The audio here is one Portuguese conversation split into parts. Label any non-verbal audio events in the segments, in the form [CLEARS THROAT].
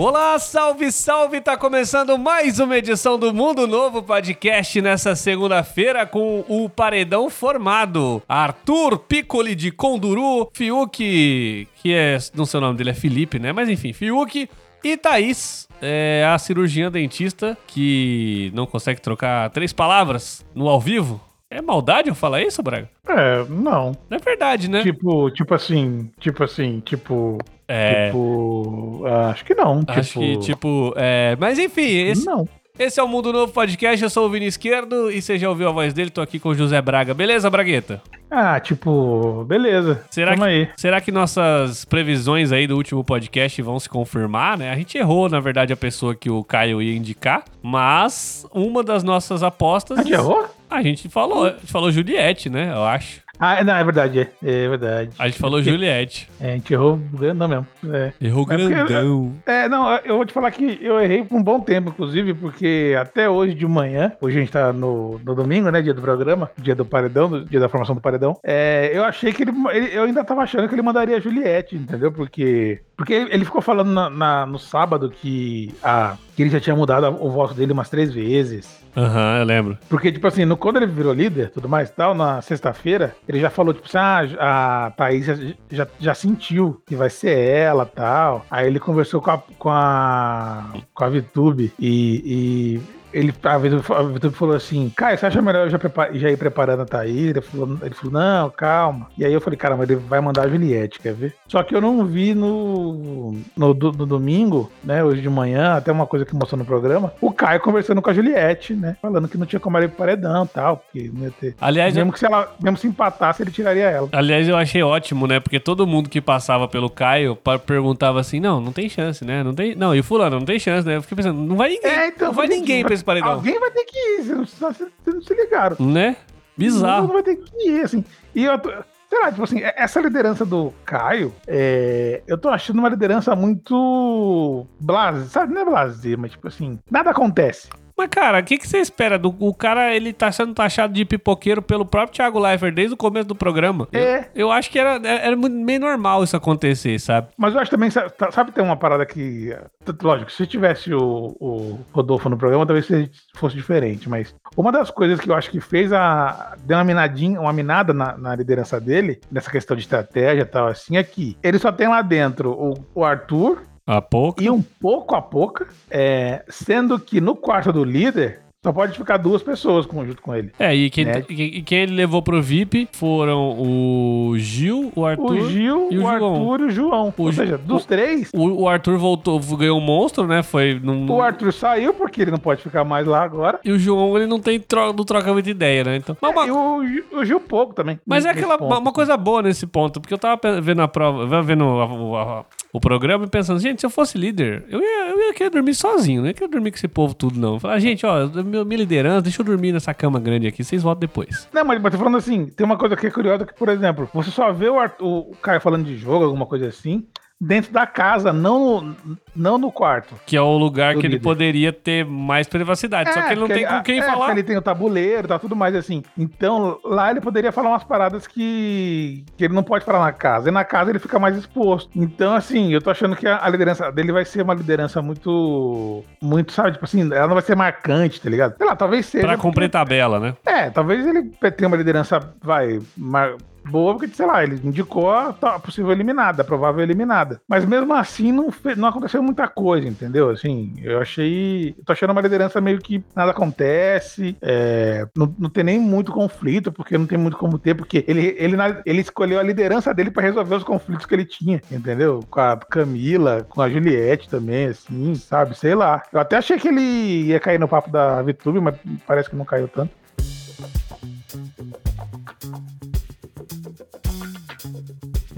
Olá, salve, salve! Tá começando mais uma edição do Mundo Novo Podcast nessa segunda-feira com o paredão formado. Arthur Piccoli de Conduru, Fiuk, que é. Não sei o nome dele, é Felipe, né? Mas enfim, Fiuk e Thaís, é a cirurgiã dentista que não consegue trocar três palavras no ao vivo. É maldade eu falar isso, Braga? É, não. Não é verdade, né? Tipo, tipo assim, tipo assim, tipo. É. Tipo. acho que não. Acho tipo, que, tipo, é. Mas enfim, esse, Não. Esse é o Mundo Novo Podcast. Eu sou o Vini Esquerdo e você já ouviu a voz dele. Tô aqui com o José Braga. Beleza, Bragueta? Ah, tipo, beleza. Será Tamo que, aí. será que nossas previsões aí do último podcast vão se confirmar, né? A gente errou, na verdade, a pessoa que o Caio ia indicar, mas uma das nossas apostas. A gente errou? A gente falou, a gente falou Juliette, né? Eu acho. Ah, não, é verdade, é, é verdade. A gente falou Juliette. É, a gente errou grandão mesmo. É. Errou É porque- grandão. É, não, eu vou te falar que eu errei por um bom tempo, inclusive, porque até hoje de manhã, hoje a gente tá no, no domingo, né, dia do programa, dia do paredão, dia da formação do paredão, é, eu achei que ele, ele- eu ainda tava achando que ele mandaria a Juliette, entendeu? Porque, porque ele ficou falando na- na- no sábado que, a, que ele já tinha mudado o voto dele umas três vezes. Aham, eu lembro. Porque, tipo assim, no, quando ele virou líder tudo mais e tal, na sexta-feira, ele já falou, tipo assim, ah, a Thaís já, já, já sentiu que vai ser ela tal. Aí ele conversou com a, com a, com a VTube e, e ele, a VTube falou assim, Caio, você acha melhor eu já, prepa- já ir preparando a Thaís? Ele falou, ele falou, não, calma. E aí eu falei, cara, mas ele vai mandar a Juliette, quer ver? Só que eu não vi no, no, no domingo, né, hoje de manhã, até uma coisa que mostrou no programa, o Caio conversando com a Juliette, né, falando que não tinha como ela ir pro paredão e tal, porque não ia ter... Aliás, eu- Mesmo que se ela, mesmo se empatasse, ele tiraria ela. Aliás, eu achei ótimo, né? Porque todo mundo que passava pelo Caio perguntava assim: não, não tem chance, né? Não tem. Não, e o fulano, não tem chance, né? Eu fiquei pensando, não vai ninguém. não vai ninguém pra esse paredão. Alguém vai ter que ir, vocês não, vocês não se ligaram. Né? Não Bizarro. vai ter que ir, assim. E eu tô, sei lá, tipo assim, essa liderança do Caio, é, eu tô achando uma liderança muito blase, sabe? Não é blase, mas tipo assim, nada acontece. Mas, cara, o que, que você espera? Do, o cara, ele tá sendo taxado de pipoqueiro pelo próprio Thiago Leifert desde o começo do programa. É. Eu, eu acho que era, era meio normal isso acontecer, sabe? Mas eu acho também, sabe, sabe tem uma parada que. Lógico, se tivesse o, o Rodolfo no programa, talvez fosse diferente. Mas uma das coisas que eu acho que fez a. Deu uma minadinha, uma minada na, na liderança dele, nessa questão de estratégia e tal, assim, é que ele só tem lá dentro o, o Arthur A pouco. e um pouco a pouco, é, sendo que no quarto do líder só pode ficar duas pessoas junto com ele. É, e quem, Né? e- quem ele levou pro VIP foram o Gil, o Arthur. O Gil, e o o. Arthur e o João. O Ou seja, dos três, O, o Arthur voltou, ganhou um monstro, né? Foi num. o Arthur saiu porque ele não pode ficar mais lá agora. E o João, ele não tem tro... não troca muita ideia, né? Então. Mas, uma- É, e o, Gil- o Gil pouco também. mas é aquela ponto. uma coisa boa nesse ponto, porque eu tava vendo a prova, vendo a- a- a- o programa e pensando, gente, se eu fosse líder, eu ia, eu ia querer dormir sozinho, não ia querer dormir com esse povo tudo, não. Falar, gente, ó, meu- minha liderança, deixa eu dormir nessa cama grande aqui, vocês voltam depois. Não, mas, mas tô falando assim, tem uma coisa que é curiosa que, por exemplo, você só vê o, Arthur, o Caio falando de jogo, alguma coisa assim, dentro da casa, não no, não no quarto. Que é o lugar que ele líder. poderia ter mais privacidade. Só que ele não porque tem com quem é, falar. porque Ele tem o tabuleiro, tá tudo mais assim. Então, lá ele poderia falar umas paradas que, que ele não pode falar na casa. E na casa ele fica mais exposto. Então, assim, eu tô achando que a, a liderança dele vai ser uma liderança muito. Muito, sabe? Tipo assim, ela não vai ser marcante, tá ligado? Sei lá, talvez seja. Pra porque- cumprir tabela, né? É, talvez ele tenha uma liderança, vai, mar- boa, porque, sei lá, ele indicou a, possível eliminada, a provável eliminada. Mas mesmo assim, não, não aconteceu muita coisa, entendeu? Assim, eu achei. Tô achando uma liderança meio que nada acontece, é, não, não tem nem muito conflito, porque não tem muito como ter, porque ele, ele, ele escolheu a liderança dele pra resolver os conflitos que ele tinha, entendeu? Com a Camila, com a Juliette também, assim, sabe? Sei lá. Eu até achei que ele ia cair no papo da VTube, mas parece que não caiu tanto.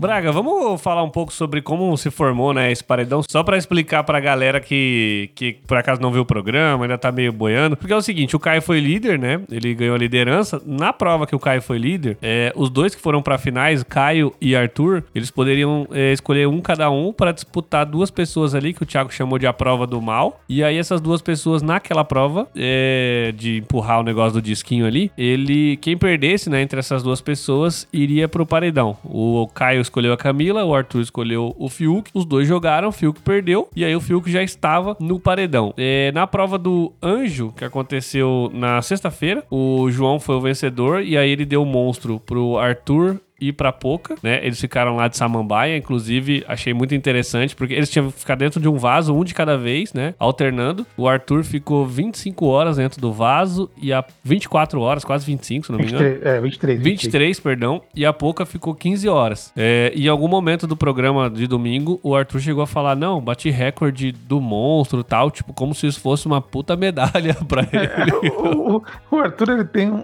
Braga, vamos falar um pouco sobre como se formou, né, esse paredão, só pra explicar pra galera que, que por acaso não viu o programa, ainda tá meio boiando. Porque é o seguinte, o Caio foi líder, né? Ele ganhou a liderança. Na prova que o Caio foi líder, é, os dois que foram pra finais, Caio e Arthur, eles poderiam é, escolher um cada um pra disputar duas pessoas ali, que o Thiago chamou de a prova do mal. E aí essas duas pessoas naquela prova, é, de empurrar o negócio do disquinho ali, ele, quem perdesse, né, entre essas duas pessoas, iria pro paredão. O Caio escolheu a Camila, o Arthur escolheu o Fiuk. Os dois jogaram, o Fiuk perdeu. E aí o Fiuk já estava no paredão. É, na prova do Anjo, que aconteceu na sexta-feira, o João foi o vencedor. E aí ele deu o monstro pro Arthur e pra Poca, né? Eles ficaram lá de Samambaia, inclusive achei muito interessante, porque eles tinham que ficar dentro de um vaso, um de cada vez, né? Alternando. O Arthur ficou 25 horas dentro do vaso e a 24 horas, quase 25, se não me engano. 23, é, 23. 23, perdão, e a Poca ficou 15 horas. É, e em algum momento do programa de domingo, o Arthur chegou a falar: Não, bati recorde do monstro tal, tipo, como se isso fosse uma puta medalha [LAUGHS] pra ele. É, o, o- o Arthur, ele tem um.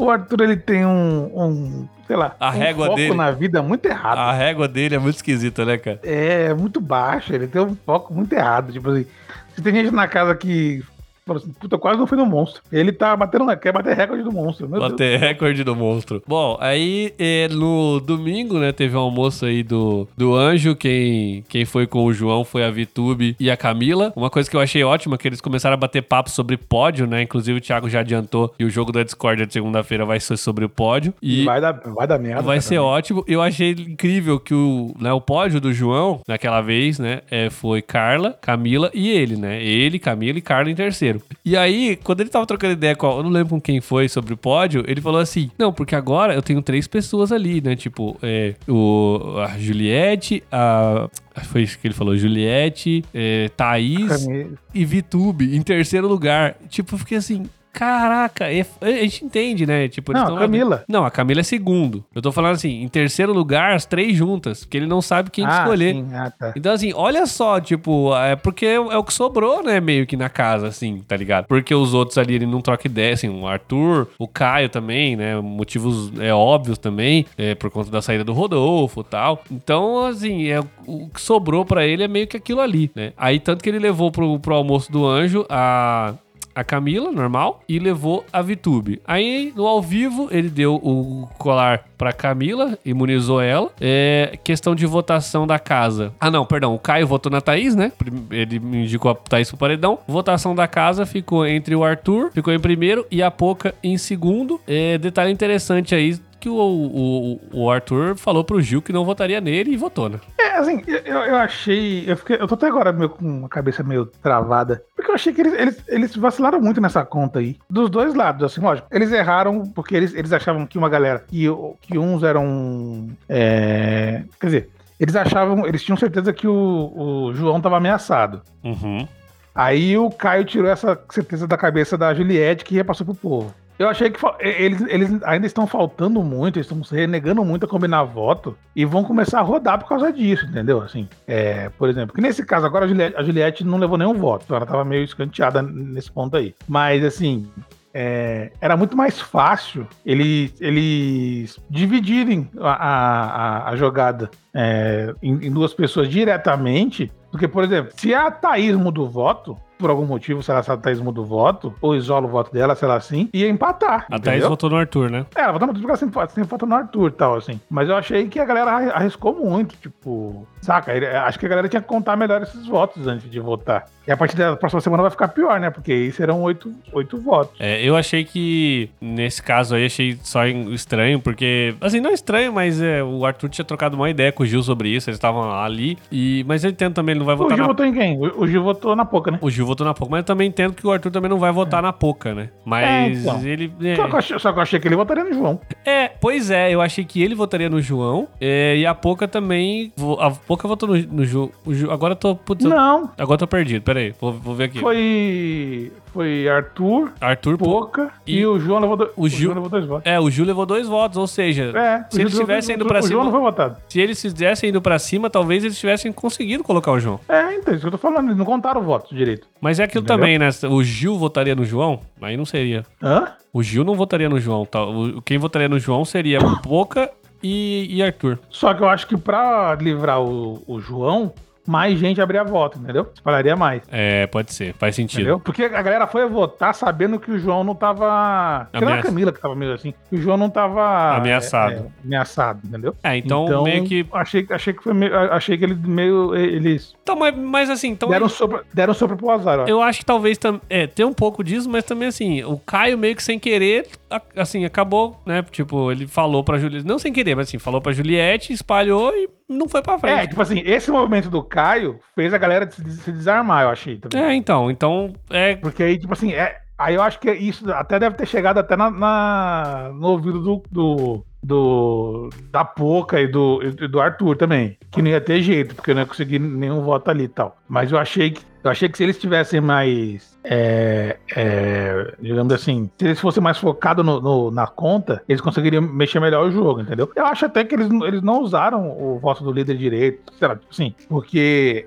O Arthur, ele tem um. um, sei lá. A um régua foco dele. na vida muito errado. A régua dele é muito esquisita, né, cara? É, muito baixo. Ele tem um foco muito errado. Tipo assim, se tem gente na casa que. Assim, Puta, quase não foi no monstro. Ele tá batendo, quer bater recorde do monstro. Meu Deus. Bater recorde do monstro. Bom, aí no domingo, né, teve um almoço aí do, do Anjo. Quem, quem foi com o João foi a Vitube e a Camila. Uma coisa que eu achei ótima é que eles começaram a bater papo sobre pódio, né? Inclusive o Thiago já adiantou que o jogo da Discord de segunda-feira vai ser sobre o pódio. E Vai dar, vai dar merda. Vai ser ótimo. Eu achei incrível que o, né, o pódio do João, naquela vez, né, é, foi Carla, Camila e ele, né? Ele, Camila e Carla em terceiro. E aí, quando ele tava trocando ideia com, eu não lembro com quem foi sobre o pódio, ele falou assim: Não, porque agora eu tenho três pessoas ali, né? Tipo, é, o, a Juliette, a. Foi isso que ele falou, Juliette, é, Thaís e Vitube em terceiro lugar. Tipo, eu fiquei assim. Caraca, é- a gente entende, né? Tipo, Não, lá Camila. Não, a Camila é segundo. Eu tô falando assim, em terceiro lugar, as três juntas, porque ele não sabe quem ah, escolher. sim, ah, tá. Então, assim, olha só, tipo, é porque é o que sobrou, né, meio que na casa, assim, tá ligado? Porque os outros ali, ele não troca ideia, assim, o Arthur, o Caio também, né, motivos é, óbvios também, é, por conta da saída do Rodolfo e tal. Então, assim, é, o que sobrou pra ele é meio que aquilo ali, né? Aí, tanto que ele levou pro, pro almoço do anjo a a Camila, normal, e levou a Vitube. Aí, no ao vivo, ele deu o colar pra Camila, imunizou ela. É questão de votação da casa. Ah, não, perdão. O Caio votou na Thaís, né? Ele indicou a Thaís pro paredão. Votação da casa ficou entre o Arthur, ficou em primeiro, e a Poca em segundo. É, detalhe interessante aí. Que o, o, o Arthur falou pro Gil que não votaria nele e votou, né? É, assim, eu, eu achei. Eu, fiquei, eu tô até agora meio com a cabeça meio travada. Porque eu achei que eles, eles, eles vacilaram muito nessa conta aí. Dos dois lados, assim, lógico. Eles erraram porque eles, eles achavam que uma galera. Que, que uns eram. é, quer dizer, eles achavam. Eles tinham certeza que o, o João tava ameaçado. Uhum. Aí o Caio tirou essa certeza da cabeça da Juliette que repassou pro povo. Eu achei que eles, eles ainda estão faltando muito, eles estão se renegando muito a combinar voto e vão começar a rodar por causa disso, entendeu? Assim, é, por exemplo, que nesse caso agora a Juliette, a Juliette não levou nenhum voto, ela tava meio escanteada nesse ponto aí. Mas assim, é, era muito mais fácil eles, eles dividirem a, a, a- jogada é, em, em duas pessoas diretamente, porque, por exemplo, se a Thaís muda o voto, por algum motivo, se ela se a Thaís muda o voto, ou isola o voto dela, sei lá assim, ia empatar. A Thaís entendeu? votou no Arthur, né? É, ela votou no Arthur porque ela sempre, sempre vota no Arthur e tal, assim. Mas eu achei que a galera arri- arriscou muito, tipo. Saca? Acho que a galera tinha que contar melhor esses votos antes de votar. E a partir da próxima semana vai ficar pior, né? Porque aí serão oito, oito votos. É, eu achei que, nesse caso aí, achei só estranho, porque, assim, não estranho, mas é, o Arthur tinha trocado uma ideia com o Gil sobre isso, eles estavam ali, e, mas eu entendo também, ele não vai O votar Gil na... votou em quem? O, o Gil votou na Poca, né? O Gil votou na pouca, mas eu também entendo que o Arthur também não vai votar na pouca, né? Mas É, então. ele... é. Só, que eu achei, só que eu achei que ele votaria no João. É, pois é, eu achei que ele votaria no João, é, e a pouca também... A pouca votou no, no Ju, o Ju- Agora eu tô... Putz, eu- Não, agora eu tô perdido, peraí, vou, vou ver aqui. foi. Foi Arthur, Arthur. Poca E e, o João levou, do- o Gil- João levou dois votos. É, o Gil levou dois votos, ou seja, É, se eles tivessem o- ido pra o João não cima... foi votado. Se eles fizessem indo pra cima, talvez eles tivessem conseguido colocar o João. É, então, isso que eu tô falando, eles não contaram o voto direito. Mas é aquilo Entendeu? também, né? O Gil votaria no João? Aí não seria. Hã? O Gil não votaria no João. Tá? O- Quem votaria no João seria Poca e, e Arthur. Só que eu acho que pra livrar o, o João, mais gente abriria voto, entendeu? Espalharia mais. É, pode ser, faz sentido. Entendeu? Porque a galera foi votar sabendo que o João não tava. Era a Ameaça. Camila que tava meio assim. Que o João não tava. Ameaçado. é, é, ameaçado, entendeu? É, então, meio que. Achei, achei que foi meio. Achei que ele meio. Eles Então, mas, mas assim, então. deram sopro, deram sopro pro azar, ó. Eu acho que talvez é, tem um pouco disso, mas também assim, o Caio meio que sem querer, a- assim, acabou, né? Tipo, ele falou pra Juliette, não sem querer, mas assim, falou pra Juliette, espalhou e não foi pra É, frente. tipo assim, esse movimento do Caio fez a galera se, se desarmar, eu achei. também. É, então, então, é, Porque aí, tipo assim, é, aí eu acho que isso até deve ter chegado até na, na- no ouvido do, do, do- da Poca e do, e do Arthur também. Que não ia ter jeito, porque eu não ia conseguir nenhum voto ali e tal. Mas eu achei que. Eu achei que se eles tivessem mais. é, é, digamos assim, se eles fossem mais focados no- no- na conta, eles conseguiriam mexer melhor o jogo, entendeu? Eu acho até que eles, eles não usaram o voto do líder direito, sei lá, tipo assim, porque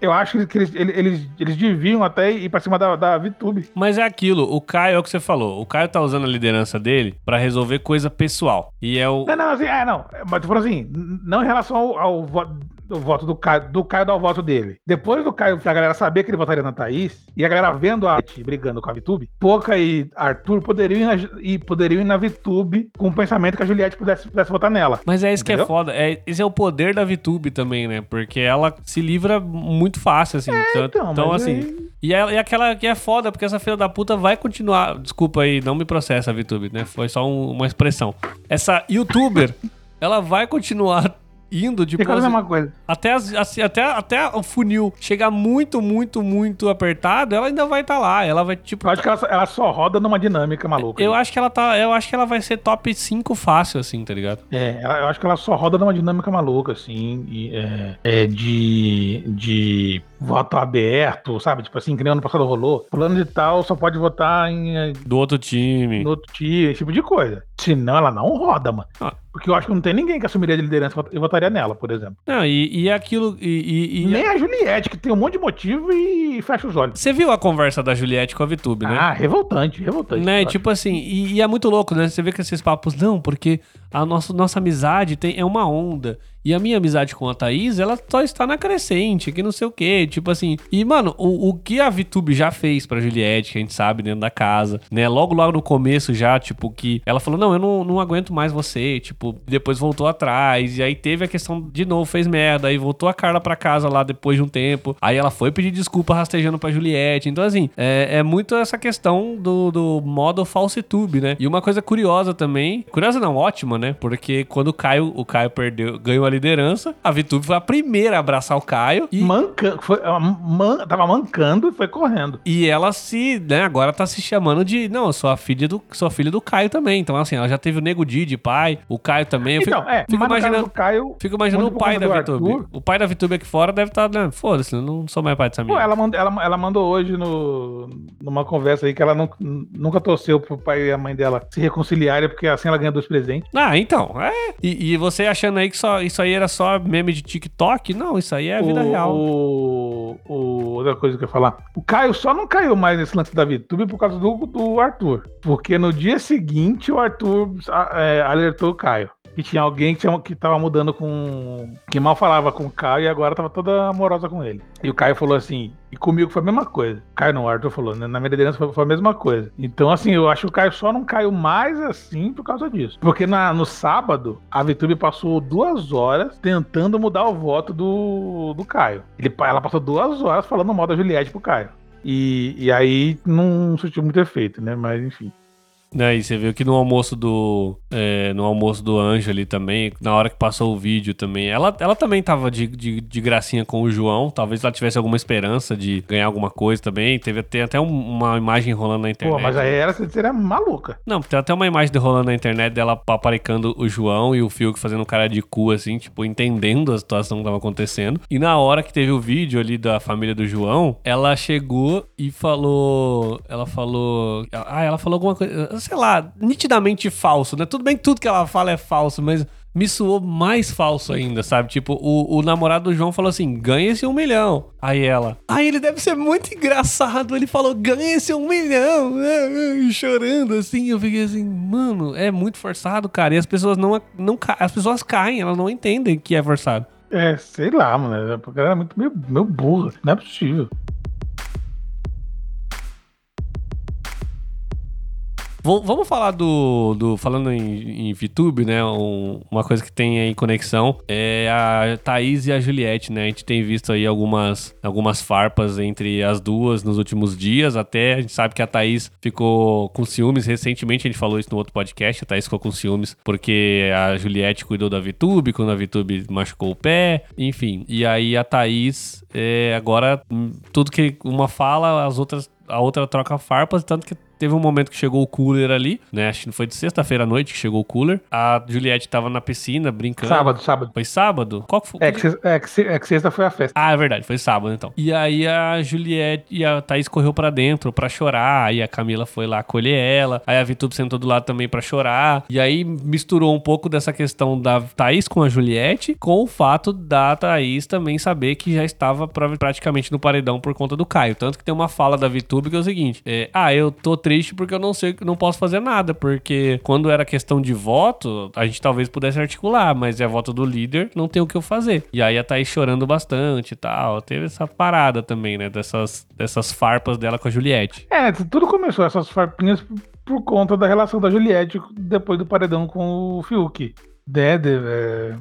eu acho que eles, eles, eles, deviam até ir pra cima da, da VTube. mas é aquilo, o Caio é o que você falou, o Caio tá usando a liderança dele pra resolver coisa pessoal. E é o Não, não, assim, é, não. Mas tu falou assim, não em relação ao, ao do voto do Caio, do Caio dar o voto dele. Depois do Caio, a galera saber que ele votaria na Thaís, e a galera vendo a Tati brigando com a VTube, Poca e Arthur poderiam ir na, e poderiam ir na VTube com o pensamento que a Juliette pudesse, pudesse votar nela. Mas é isso que é Entendeu? foda. É, esse é o poder da VTube também, né? Porque ela se livra muito fácil, assim. então, então, então, mas assim. aí- E, é, e aquela que é foda, porque essa filha da puta vai continuar. Desculpa aí, não me processa, VTube, né? Foi só um- uma expressão. Essa youtuber, [LAUGHS] ela vai continuar indo de Fica a pose- mesma coisa. até, as- assim, até, até o funil chegar muito, muito, muito apertado, ela ainda vai estar lá. Ela vai, tipo. Eu acho que ela, só- ela só roda numa dinâmica maluca. Eu acho que ela tá. Eu acho que ela vai ser top 5 fácil, assim, tá ligado? É, eu acho que ela só roda numa dinâmica maluca, assim, e, é, é de, de voto aberto, sabe? Tipo assim, que nem ano passado rolou. Fulano de tal só pode votar em, eh, Do outro time. no outro time, esse tipo de coisa. Senão ela não roda, mano. Ah. Porque eu acho que não tem ninguém que assumiria de liderança e votaria nela, por exemplo. Não, e, e é aquilo. E, e- e- Nem a Juliette, que tem um monte de motivo e fecha os olhos. Você viu a conversa da Juliette com a VTube, né? Ah, revoltante, revoltante. Né, tipo assim, e, e é muito louco, né? Você vê que esses papos, não, porque a nossa, nossa amizade tem, é uma onda. E a minha amizade com a Thaís, ela só está na crescente, que não sei o quê. Tipo assim. E, mano, o, o que a VTube já fez pra Juliette, que a gente sabe, dentro da casa, né? Logo, logo no começo já, tipo, que ela falou: não, eu não, não aguento mais você. Tipo, depois voltou atrás. E aí teve a questão de novo, fez merda. Aí voltou a Carla pra casa lá depois de um tempo. Aí ela foi pedir desculpa rastejando pra Juliette. Então, assim, é, é muito essa questão do, do modo falsitube, né? E uma coisa curiosa também, curiosa não, ótima, né? Porque quando o Caio, o Caio perdeu, ganhou a liderança, a VTube foi a primeira a abraçar o Caio e, Manca, foi, ela man- tava mancando e foi correndo. e ela se, né, agora tá se chamando de, não, eu sou a filha do, sou a filha do Caio também. Então, assim, ela já teve o Nego Didi, pai, o Caio também. Eu fico, Então, é, fico imaginando, do Caio, fico imaginando o pai da. Arthur. O pai da VTube aqui fora deve estar, né, foda-se, eu não sou mais pai dessa Pô, menina. ela, mand- ela, ela mandou hoje no, numa conversa aí que ela não- nunca torceu pro pai e a mãe dela se reconciliarem, porque assim ela ganha dois presentes. Ah, então, é. E, e você achando aí que só, isso aí era só meme de TikTok? Não, isso aí é a vida o, real. O, o- outra coisa que eu ia falar. O Caio só não caiu mais nesse lance da VTube por causa do, do Arthur. Porque no dia seguinte o Arthur a- é, alertou o Caio. Que tinha alguém que, tinha, que tava mudando com. que mal falava com o Caio e agora tava toda amorosa com ele. E o Caio falou assim. E comigo foi a mesma coisa. Caio não, o Arthur falou, né? Na minha liderança foi, foi a mesma coisa. Então, assim, eu acho que o Caio só não caiu mais assim por causa disso. Porque na- no sábado, a VTube passou duas horas tentando mudar o voto do, do Caio. Ele, ela passou duas horas falando mal da Juliette pro Caio. E, e aí não surtiu muito efeito, né? Mas enfim. Né, e você viu que no almoço do. é, no almoço do Anjo ali também, na hora que passou o vídeo também, ela, ela também tava de, de, de gracinha com o João. Talvez ela tivesse alguma esperança de ganhar alguma coisa também. Teve até, até um- uma imagem rolando na internet. Pô, mas aí ela seria maluca. Não, tem até uma imagem rolando na internet dela paparicando o João e o Fiuk fazendo um cara de cu, assim, tipo, entendendo a situação que tava acontecendo. E na hora que teve o vídeo ali da família do João, ela chegou e falou. Ela falou. Ah, ela falou alguma coisa, sei lá, nitidamente falso, né? Tudo bem que tudo que ela fala é falso, mas. Me soou mais falso ainda, sabe? Tipo, o, o namorado do João falou assim: ganha esse um milhão. Aí ela. Aí ele deve ser muito engraçado. Ele falou: ganha esse um milhão. [LAUGHS] Chorando assim. Eu fiquei assim, mano, é muito forçado, cara. E as pessoas não, não as pessoas caem, elas não entendem que é forçado. É, sei lá, mano. A galera é muito meio, meio burra. Não é possível. Vamos falar do. do falando em, em VTube, né? Um, uma coisa que tem aí conexão é a Thaís e a Juliette, né? A gente tem visto aí algumas, algumas farpas entre as duas nos últimos dias. Até a gente sabe que a Thaís ficou com ciúmes recentemente. A gente falou isso no outro podcast. A Thaís ficou com ciúmes porque a Juliette cuidou da VTube quando a VTube machucou o pé. Enfim. E aí a Thaís, é, agora, hum, tudo que uma fala, as outras. A outra troca farpas, tanto que Teve um momento que chegou o cooler ali, né? Acho que foi de sexta-feira à noite que chegou o cooler. A Juliette tava na piscina brincando. Sábado, sábado. Foi sábado? Qual foi? É que, é, que, é que sexta foi a festa. Ah, é verdade, foi sábado então. E aí a Juliette e a Thaís correu para dentro para chorar. Aí a Camila foi lá acolher ela. Aí a Vitube sentou do lado também para chorar. E aí misturou um pouco dessa questão da Thaís com a Juliette com o fato da Thaís também saber que já estava praticamente no paredão por conta do Caio. Tanto que tem uma fala da Vitube que é o seguinte: é, Ah, eu tô triste triste porque eu não sei, não posso fazer nada, porque quando era questão de voto, a gente talvez pudesse articular, mas é voto do líder, não tem o que eu fazer. E aí a Thaís chorando bastante e tal. Teve essa parada também, né, dessas, dessas farpas dela com a Juliette. É, tudo começou essas farpinhas por conta da relação da Juliette depois do paredão com o Fiuk. De, é, é,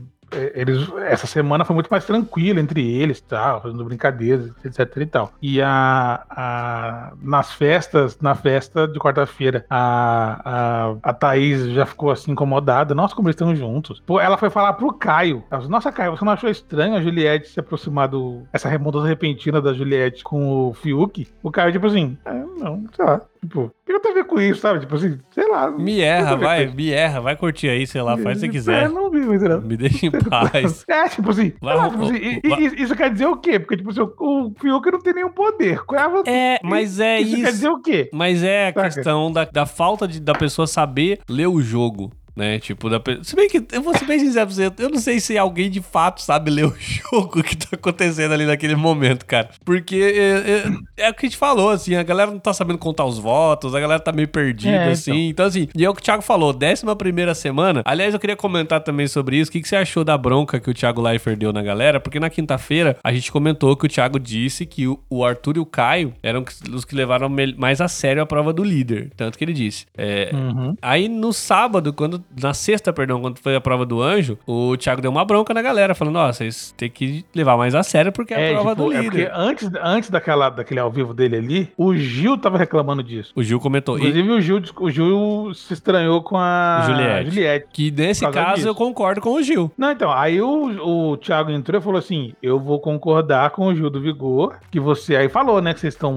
eles, essa semana foi muito mais tranquila entre eles, tal, fazendo brincadeiras, etc e tal. E a, a nas festas, na festa de quarta-feira, a, a, a Thaís já ficou assim incomodada. Nossa, como eles estão juntos. Pô, ela foi falar pro Caio. Ela falou, Nossa, Caio, você não achou estranho a Juliette se aproximar do. essa remonta repentina da Juliette com o Fiuk? O Caio, tipo assim, ah, não, sei lá. Tipo, o que eu tenho a ver com isso, sabe? Tipo assim, sei lá. Me erra, vai, me erra, vai curtir aí, sei lá, faz o que você quiser. É, não vi, mas não. Me deixa em paz. [LAUGHS] É, tipo assim, vai, lá, tipo assim vai. isso quer dizer o quê? Porque, tipo assim, o Fiuk não tem nenhum poder. É, é mas é isso. Isso quer dizer o quê? Mas é a Saca? questão da, da falta de, da pessoa saber ler o jogo né? Tipo, da... se bem que, eu vou ser bem sincero pra você, eu não sei se alguém de fato sabe ler o [LAUGHS] jogo que tá acontecendo ali naquele momento, cara. Porque é, é, é o que a gente falou, assim, a galera não tá sabendo contar os votos, a galera tá meio perdida, é, assim. Então. então, assim, e é o que o Thiago falou, décima primeira semana. Aliás, eu queria comentar também sobre isso. O que, que você achou da bronca que o Thiago Leifert deu na galera? Porque na quinta-feira a gente comentou que o Thiago disse que o, Arthur e o Caio eram os que levaram mais a sério a prova do líder. Tanto que ele disse. É, uhum. Aí no sábado, quando na sexta, perdão, quando foi a prova do anjo, o Thiago deu uma bronca na galera, falando: ó, vocês têm que levar mais a sério porque é, a prova tipo, do é líder. É antes, antes daquela, daquele ao vivo dele ali, o Gil tava reclamando disso. O Gil comentou. Inclusive, e... o, Gil, o Gil se estranhou com a Juliette. Juliette que nesse caso disso. eu concordo com o Gil. Não, então, aí o, o Thiago entrou e falou assim: eu vou concordar com o Gil do Vigor, que você aí falou, né, que vocês estão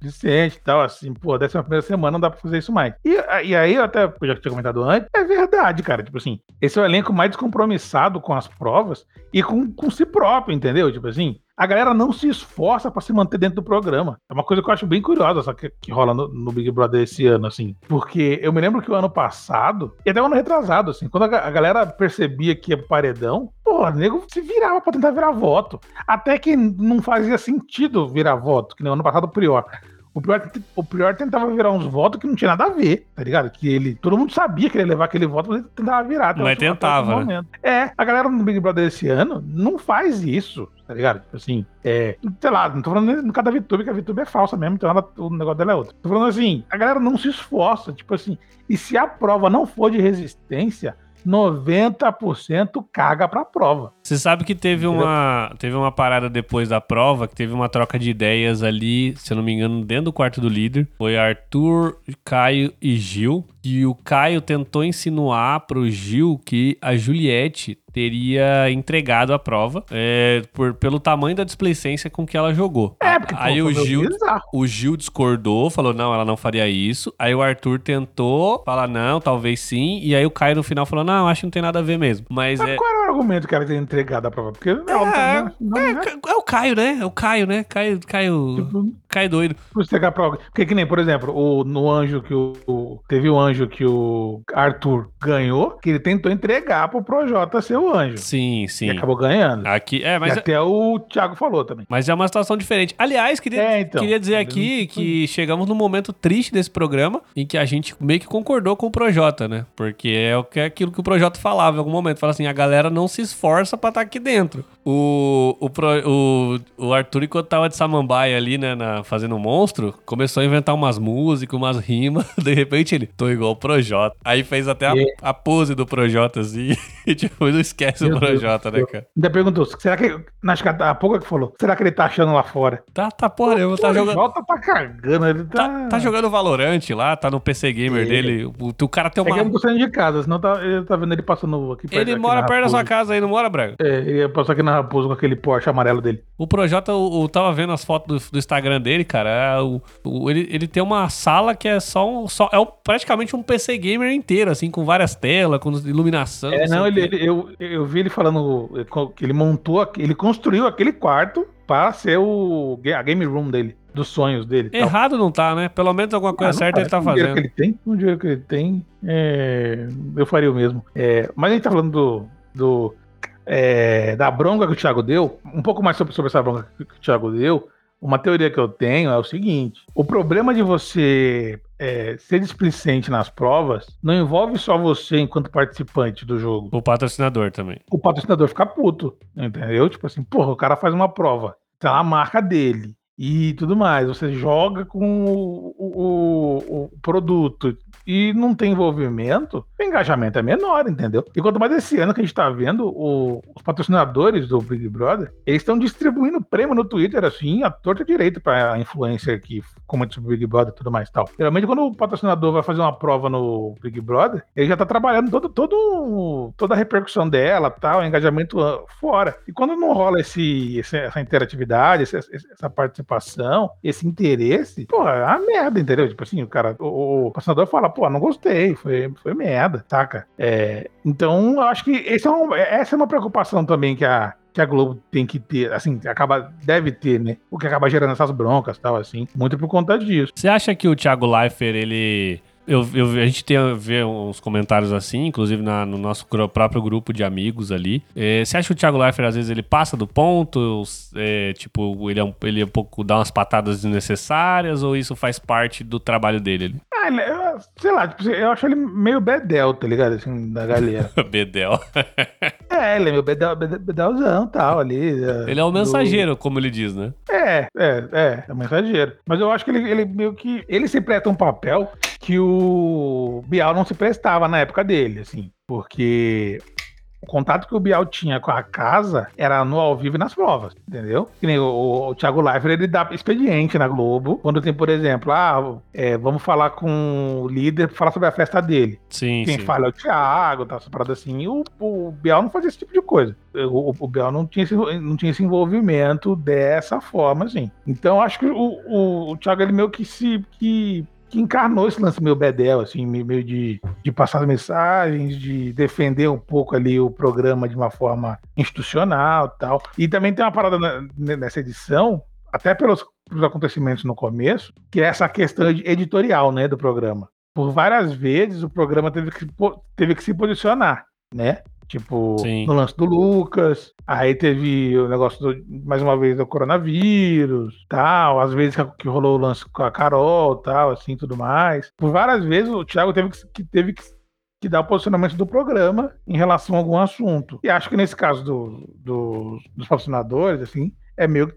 Vicente e tal, assim, pô, décima primeira semana não dá pra fazer isso mais. E, e aí, eu até, eu já tinha comentado antes, é verdade, cara. Tipo assim, esse é o elenco mais descompromissado com as provas e com, com si próprio, entendeu? Tipo assim, a galera não se esforça para se manter dentro do programa. É uma coisa que eu acho bem curiosa, só que, que rola no, no, Big Brother esse ano, assim. Porque eu me lembro que o ano passado, e até o ano retrasado, assim, quando a, a galera percebia que ia paredão, pô, o nego se virava pra tentar virar voto. Até que não fazia sentido virar voto, que no ano passado o Prior. O Prior, o Prior tentava virar uns votos que não tinha nada a ver, tá ligado? Que ele. Todo mundo sabia que ele ia levar aquele voto, mas ele tentava virar. Mas tentava. Né? É, a galera no Big Brother esse ano não faz isso, tá ligado? Tipo assim, é. Sei lá, não tô falando no caso da VTube, que a VTube é falsa mesmo, então ela, o negócio dela é outro. Tô falando assim, a galera não se esforça, tipo assim, e se a prova não for de resistência, 90% caga pra prova. Você sabe que teve uma, teve uma parada depois da prova, que teve uma troca de ideias ali, se eu não me engano, dentro do quarto do líder. Foi Arthur, Caio e Gil. E o Caio tentou insinuar pro Gil que a Juliette teria entregado a prova é, por, pelo tamanho da displicência com que ela jogou. É, porque Aí o Gil, o Gil discordou, falou: não, ela não faria isso. Aí o Arthur tentou falar: não, talvez sim. E aí o Caio no final falou: não, acho que não tem nada a ver mesmo. Mas, Mas é... qual era o argumento que ela teria entregado a prova? Porque não, é, não, não, é, é, o Caio, né? É o Caio, né? Caio, Caio, Tipo, Caio doido. por pra alguém. Porque que nem, por exemplo, o, no anjo que o, o- Teve o anjo que o Arthur ganhou, que ele tentou entregar pro Projota ser o anjo. Sim, E sim. acabou ganhando. Aqui, é, e mas, até o Thiago falou também. mas é uma situação diferente. Aliás, queria, É, então. queria dizer aqui que chegamos num momento triste desse programa em que a gente meio que concordou com o Projota, né? Porque é é aquilo que o Projota falava em algum momento. Fala assim, a galera não se esforça pra estar aqui dentro. O, o, o, o Arthur, enquanto tava de samambaia ali, né, na, fazendo um monstro, começou a inventar umas músicas, umas rimas. [LAUGHS] De repente ele, tô igual o Projota. Aí fez até a, É. a pose do Projota, assim. [LAUGHS] E tipo, não esquece Meu o Deus Projota, do né, cara? Ainda perguntou, será que. Acho que a pouco que falou, será que ele tá achando lá fora? Tá, tá porra, eu tá o jogando. Projota tá cagando, ele tá. Tá, tá jogando Valorant lá, tá no PC Gamer É. dele. O, o cara tem É que eu não uma. tô saindo de casa, senão tá, ele tá vendo ele passando aqui Ele aqui mora perto da sua casa aí, não mora, Braga? É, ele passou aqui na Raposo com aquele Porsche amarelo dele. O Projota, eu, eu tava vendo as fotos do, do Instagram dele, cara. é, o, o- ele, ele tem uma sala que é só um. Só, é um- praticamente um PC gamer inteiro, assim, com várias telas, com iluminação. É, não, ele, ele- eu, eu vi ele falando que ele montou, ele construiu aquele quarto para ser o, a game room dele, dos sonhos dele. e tal. Errado não tá, né? Pelo menos alguma coisa Ah, certa ele tá com o dinheiro fazendo. que ele tem, o dinheiro que ele tem, é, eu faria o mesmo. É, mas a gente tá falando do, do, é, da bronca que o Thiago deu, um pouco mais sobre, sobre essa bronca que, que o Thiago deu. Uma teoria que eu tenho é o seguinte: o problema de você é, ser displicente nas provas não envolve só você enquanto participante do jogo. O patrocinador também. O patrocinador fica puto, entendeu? Tipo assim, porra, o cara faz uma prova, tá a marca dele e tudo mais. Você joga com o, o- o produto e não tem envolvimento, o engajamento é menor, entendeu? E quanto mais esse ano que a gente tá vendo, o- os patrocinadores do Big Brother, eles estão distribuindo prêmio no Twitter, assim, a torta direito pra influencer que comenta sobre o Big Brother e tudo mais tal. Geralmente, quando o patrocinador vai fazer uma prova no Big Brother, ele já tá trabalhando todo, todo, toda a repercussão dela, tal, engajamento ah, fora. E quando não rola esse, esse- essa interatividade, essa, essa participação, esse interesse, pô, é uma merda, entendeu? Tipo assim, o cara, o, o patrocinador fala, pô, não gostei, foi, foi merda, saca? É, então, eu acho que esse é um- essa é uma preocupação também que a, que a Globo tem que ter, assim, acaba, deve ter, né? O que acaba gerando essas broncas e tal, assim, muito por conta disso. Você acha que o Thiago Leifert, ele. Eu, eu- a gente tem ver uns comentários assim, inclusive na- no nosso próprio grupo de amigos ali. É, você acha que o Thiago Leifert, às vezes, ele passa do ponto? É, tipo, ele é, um, ele é um pouco. dá umas patadas desnecessárias? Ou isso faz parte do trabalho dele? Ah, ele, eu- sei lá, tipo, eu acho ele meio bedel, tá ligado? Assim, da galera. [LAUGHS] Bedel. é, ele é meio bedel, bedel, bedelzão e tal ali. Ele é o mensageiro, como ele diz, né? É, é, é, é mensageiro. Mas eu acho que ele, ele meio que. Ele se presta um papel que o Bial não se prestava na época dele, assim. Porque o contato que o Bial tinha com a casa era no ao vivo e nas provas, entendeu? Que nem o, o Thiago Leifert, ele dá expediente na Globo, quando tem, por exemplo, ah, é, vamos falar com o líder, falar sobre a festa dele. Sim, Quem sim. fala é o Thiago, tá, essa parada assim. E o, o Biel não fazia esse tipo de coisa. O, o, Biel não tinha, esse, não tinha esse envolvimento dessa forma, assim. Então, acho que o, o, o Thiago, ele meio que se. Que, que encarnou esse lance meio bedel, assim, meio de, de passar mensagens, de defender um pouco ali o programa de uma forma institucional tal. E também tem uma parada na- nessa edição, até pelos, pelos acontecimentos no começo, que é essa questão editorial, né, do programa por várias vezes o programa teve que, teve que se posicionar, né? Tipo, Sim. no lance do Lucas, aí teve o negócio, do, mais uma vez, do coronavírus, tal, às vezes que, que rolou o lance com a Carol, tal, assim, tudo mais. Por várias vezes o Thiago teve que, que- teve que, que dar o posicionamento do programa em relação a algum assunto. E acho que nesse caso do, do- dos patrocinadores, assim, é meio que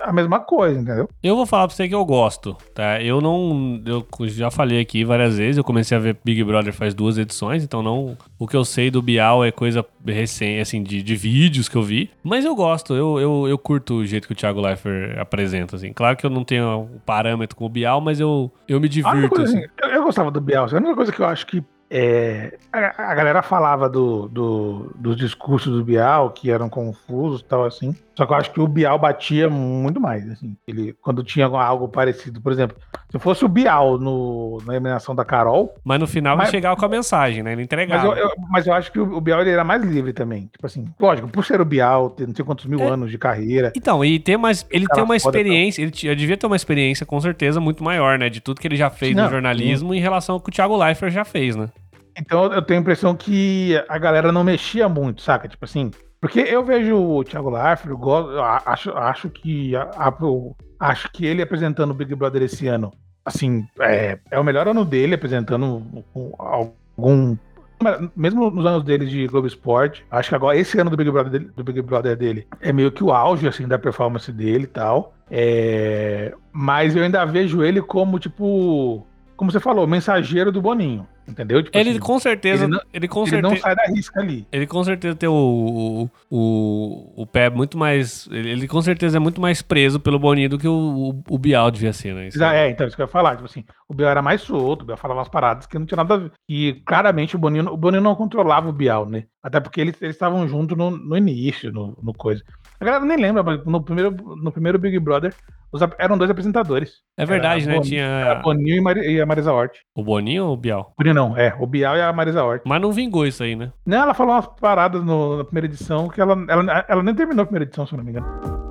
a mesma coisa, entendeu? Eu vou falar pra você que eu gosto, tá? Eu não. Eu já falei aqui várias vezes, eu comecei a ver Big Brother faz duas edições, então não. O que eu sei do Bial é coisa recente, assim, de, de vídeos que eu vi. Mas eu gosto, eu, eu, eu curto o jeito que o Thiago Leifert apresenta, assim. Claro que eu não tenho o parâmetro com o Bial, mas eu, eu me divirto, coisa, assim. assim, eu, eu gostava do Biel. A única coisa que eu acho que é, a, a, galera falava do, do, dos discursos do Bial, que eram confusos e tal, assim. Só que eu acho que o Bial batia muito mais, assim. Ele, quando tinha algo parecido, por exemplo, se fosse o Bial no, na eliminação da Carol. Mas no final mas, ele chegava com a mensagem, né? Ele entregava. Mas eu, eu, mas eu acho que o, o Bial ele era mais livre também. Tipo assim, lógico, por ser o Bial, ter não sei quantos mil é. anos de carreira. Então, e ter mais. Ele tem uma experiência, ele, ele devia ter uma experiência, com certeza, muito maior, né? De tudo que ele já fez não, no jornalismo não. em relação ao que o Thiago Leifert já fez, né? Então eu tenho a impressão que a galera não mexia muito, saca? Tipo assim, porque eu vejo o Thiago Leifert, acho, acho que a, acho que ele apresentando o Big Brother esse ano, assim, é, é o melhor ano dele apresentando algum mesmo nos anos dele de Globo Esporte, acho que agora esse ano do Big Brother dele, do Big Brother dele é meio que o auge assim da performance dele e tal. É, mas eu ainda vejo ele como tipo, como você falou, mensageiro do Boninho. Entendeu? Tipo ele assim, com certeza. Ele não, ele com ele certeza, não sai da risca ali. Ele com certeza tem o, o, o, pé muito mais. Ele, ele, com certeza é muito mais preso pelo Boninho do que o, o, o Bial devia ser, né? Isso é, então, isso que eu ia falar. Tipo assim, o Bial era mais solto, o Bial falava umas paradas que não tinha nada a ver. E claramente o Boninho, o Boninho não controlava o Bial, né? Até porque eles estavam juntos no, no início, no, no coisa. A galera nem lembra, mas no primeiro, no primeiro Big Brother os, eram dois apresentadores. É verdade, né? Boninho, Tinha. O Boninho e, Mar e, a Marisa Hort. O Boninho ou o Bial? Boninho não, é. O Bial e a Marisa Hort. Mas não vingou isso aí, né? Não, ela falou umas paradas no, na primeira edição que ela, ela, ela nem terminou a primeira edição, se eu não me engano.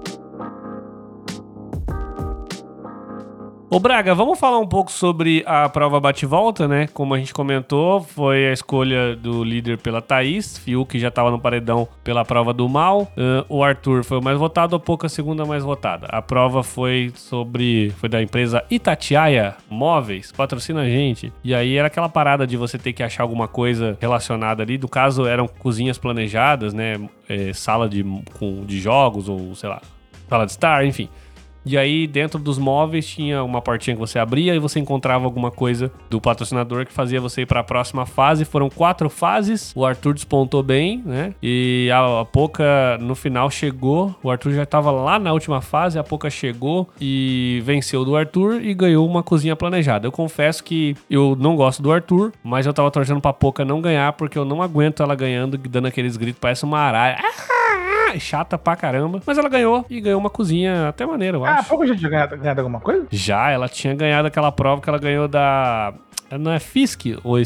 Ô Braga, vamos falar um pouco sobre a prova bate-volta, né? Como a gente comentou, foi a escolha do líder pela Thaís, Fiuk já estava no paredão pela prova do mal. Uh, o Arthur foi o mais votado, a pouca segunda mais votada. A prova foi sobre. Foi da empresa Itatiaia Móveis, patrocina a gente. E aí era aquela parada de você ter que achar alguma coisa relacionada ali. No caso, eram cozinhas planejadas, né? É, sala de, com, de jogos, ou sei lá, sala de estar, enfim. E aí, dentro dos móveis, tinha uma portinha que você abria e você encontrava alguma coisa do patrocinador que fazia você ir para a próxima fase. Foram quatro fases. O Arthur despontou bem, né? E a, a Poca, no final, chegou. O Arthur já estava lá na última fase. A Poca chegou e venceu do Arthur e ganhou uma cozinha planejada. Eu confesso que eu não gosto do Arthur, mas eu tava torcendo pra Poca não ganhar porque eu não aguento ela ganhando, dando aqueles gritos, parece uma araia. Ah! Chata pra caramba. Mas ela ganhou e ganhou uma cozinha até maneira, eu acho. Ah, pouco já tinha ganhado, ganhado alguma coisa? Já, ela tinha ganhado aquela prova que ela ganhou da. Não é Fisk ou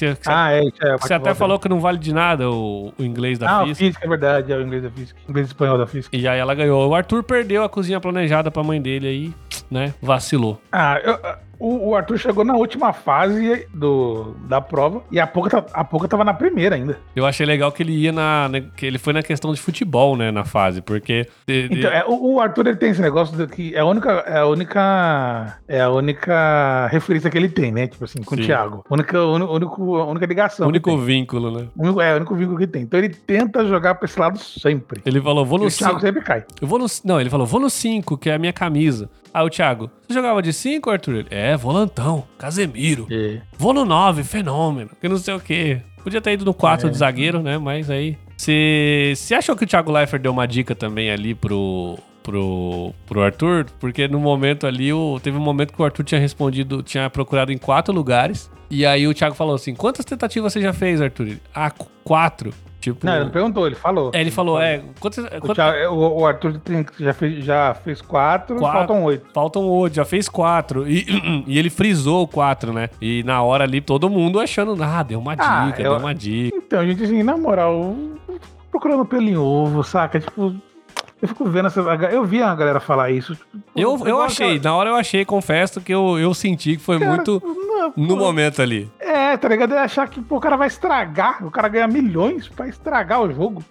você, ah, é, é Você até falou que não vale de nada o, o inglês da ah, Fisk. Ah, Fisk, é verdade, é o inglês da. O inglês espanhol da Fisk. E aí ela ganhou. O Arthur perdeu a cozinha planejada pra mãe dele aí, né? Vacilou. Ah, eu, o, o, Arthur chegou na última fase do, da prova e a pouca, a pouca tava na primeira ainda. Eu achei legal que ele ia na. Né, que ele foi na questão de futebol, né? Na fase, porque. Então, é, o, o, Arthur ele tem esse negócio de que é a única. É a única. É a única referência que ele tem, né? Tipo assim, com Sim. o Thiago. Única, único, a única ligação. Único vínculo, né? Único, é, o único vínculo que tem. Então ele tenta jogar pra esse lado sempre. Ele falou, vou no 5. O Thiago sempre cai. Eu vou no. Não, ele falou, vou no 5, que é a minha camisa. Aí o Thiago, você jogava de 5, Arthur? é, volantão, Casemiro. É. Vou no 9, fenômeno, que não sei o quê. Podia ter ido no 4 é. de zagueiro, né? Mas aí. Você achou que o Thiago Leifert deu uma dica também ali pro, pro, pro Arthur? Porque no momento ali, o, teve um momento que o Arthur tinha respondido, tinha procurado em quatro lugares. E aí o Thiago falou assim: quantas tentativas você já fez, Arthur? Ah, quatro. Tipo, não, ele não perguntou, ele falou. É, ele falou, é. Quantos, o, Thiago, o, Arthur tem, já, fez, já fez quatro, quatro, faltam oito. Faltam oito, já fez quatro. E, [CLEARS THROAT] e ele frisou quatro, né? E na hora ali, todo mundo achando, ah, deu uma ah, dica, eu, deu uma dica. Então, gente, assim, na moral, procurando pelo em ovo, saca? Tipo, eu fico vendo essa. Eu vi a galera falar isso. Tipo, eu, eu achei, na hora eu achei, confesso que eu, eu senti que foi cara, muito não, no pô, momento ali. É, tá ligado? É achar que pô, o cara vai estragar, o cara ganha milhões pra estragar o jogo.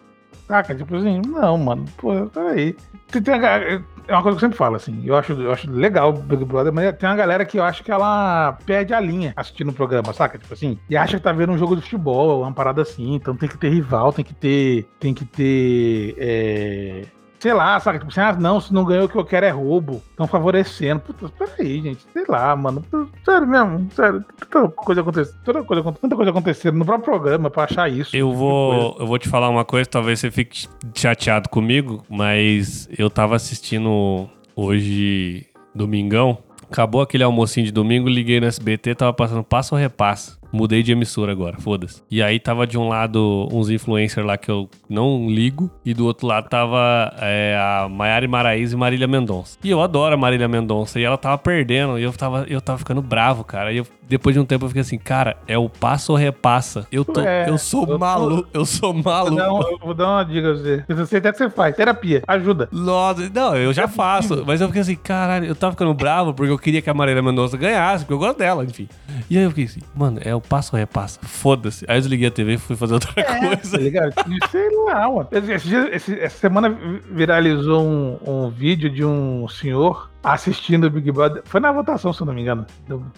Saca? Tipo assim, não, mano, pô, peraí. Tem, tem, é uma coisa que eu sempre falo, assim. Eu acho, eu acho legal o Big Brother, mas tem uma galera que eu acho que ela perde a linha assistindo o programa, saca? Tipo assim, e acha que tá vendo um jogo de futebol, uma parada assim. Então tem que ter rival, tem que ter. Tem que ter. É sei lá, sabe? Tipo assim, ah, não, se não ganhou o que eu quero é roubo. Estão favorecendo. Puta, peraí, gente. Sei lá, mano. Sério mesmo, sério. Tanta coisa acontecendo. Tanta coisa, tanta coisa acontecendo no próprio programa pra achar isso. Eu vou, eu vou te falar uma coisa, talvez você fique chateado comigo, mas eu tava assistindo hoje, domingão. Acabou aquele almocinho de domingo, liguei no SBT, tava passando passo ou repassa. Mudei de emissora agora, foda-se. E aí tava de um lado uns influencers lá que eu não ligo, e do outro lado tava é, a Maiara Maraíza e Marília Mendonça. E eu adoro a Marília Mendonça, e ela tava perdendo, e eu tava, eu tava ficando bravo, cara. E eu, depois de um tempo eu fiquei assim, cara, é o passo ou repassa. Eu, tô, É, eu sou eu tô- maluco, eu sou Vou maluco. dar, um- vou dar uma dica pra você. Eu sei até que você faz. Terapia. Ajuda. Nossa, não, eu já faço, mas eu fiquei assim, caralho, eu tava ficando bravo porque eu queria que a Marília Mendonça ganhasse, porque eu gosto dela, enfim. E aí eu fiquei assim, mano, é o passo ou repassa, foda-se. Aí eu desliguei a TV e fui fazer outra Tá coisa. ligado? Sei lá, mano. Esse- dia- esse- essa semana vi- viralizou um, um vídeo de um senhor assistindo o Big Brother. Foi na votação, se eu não me engano,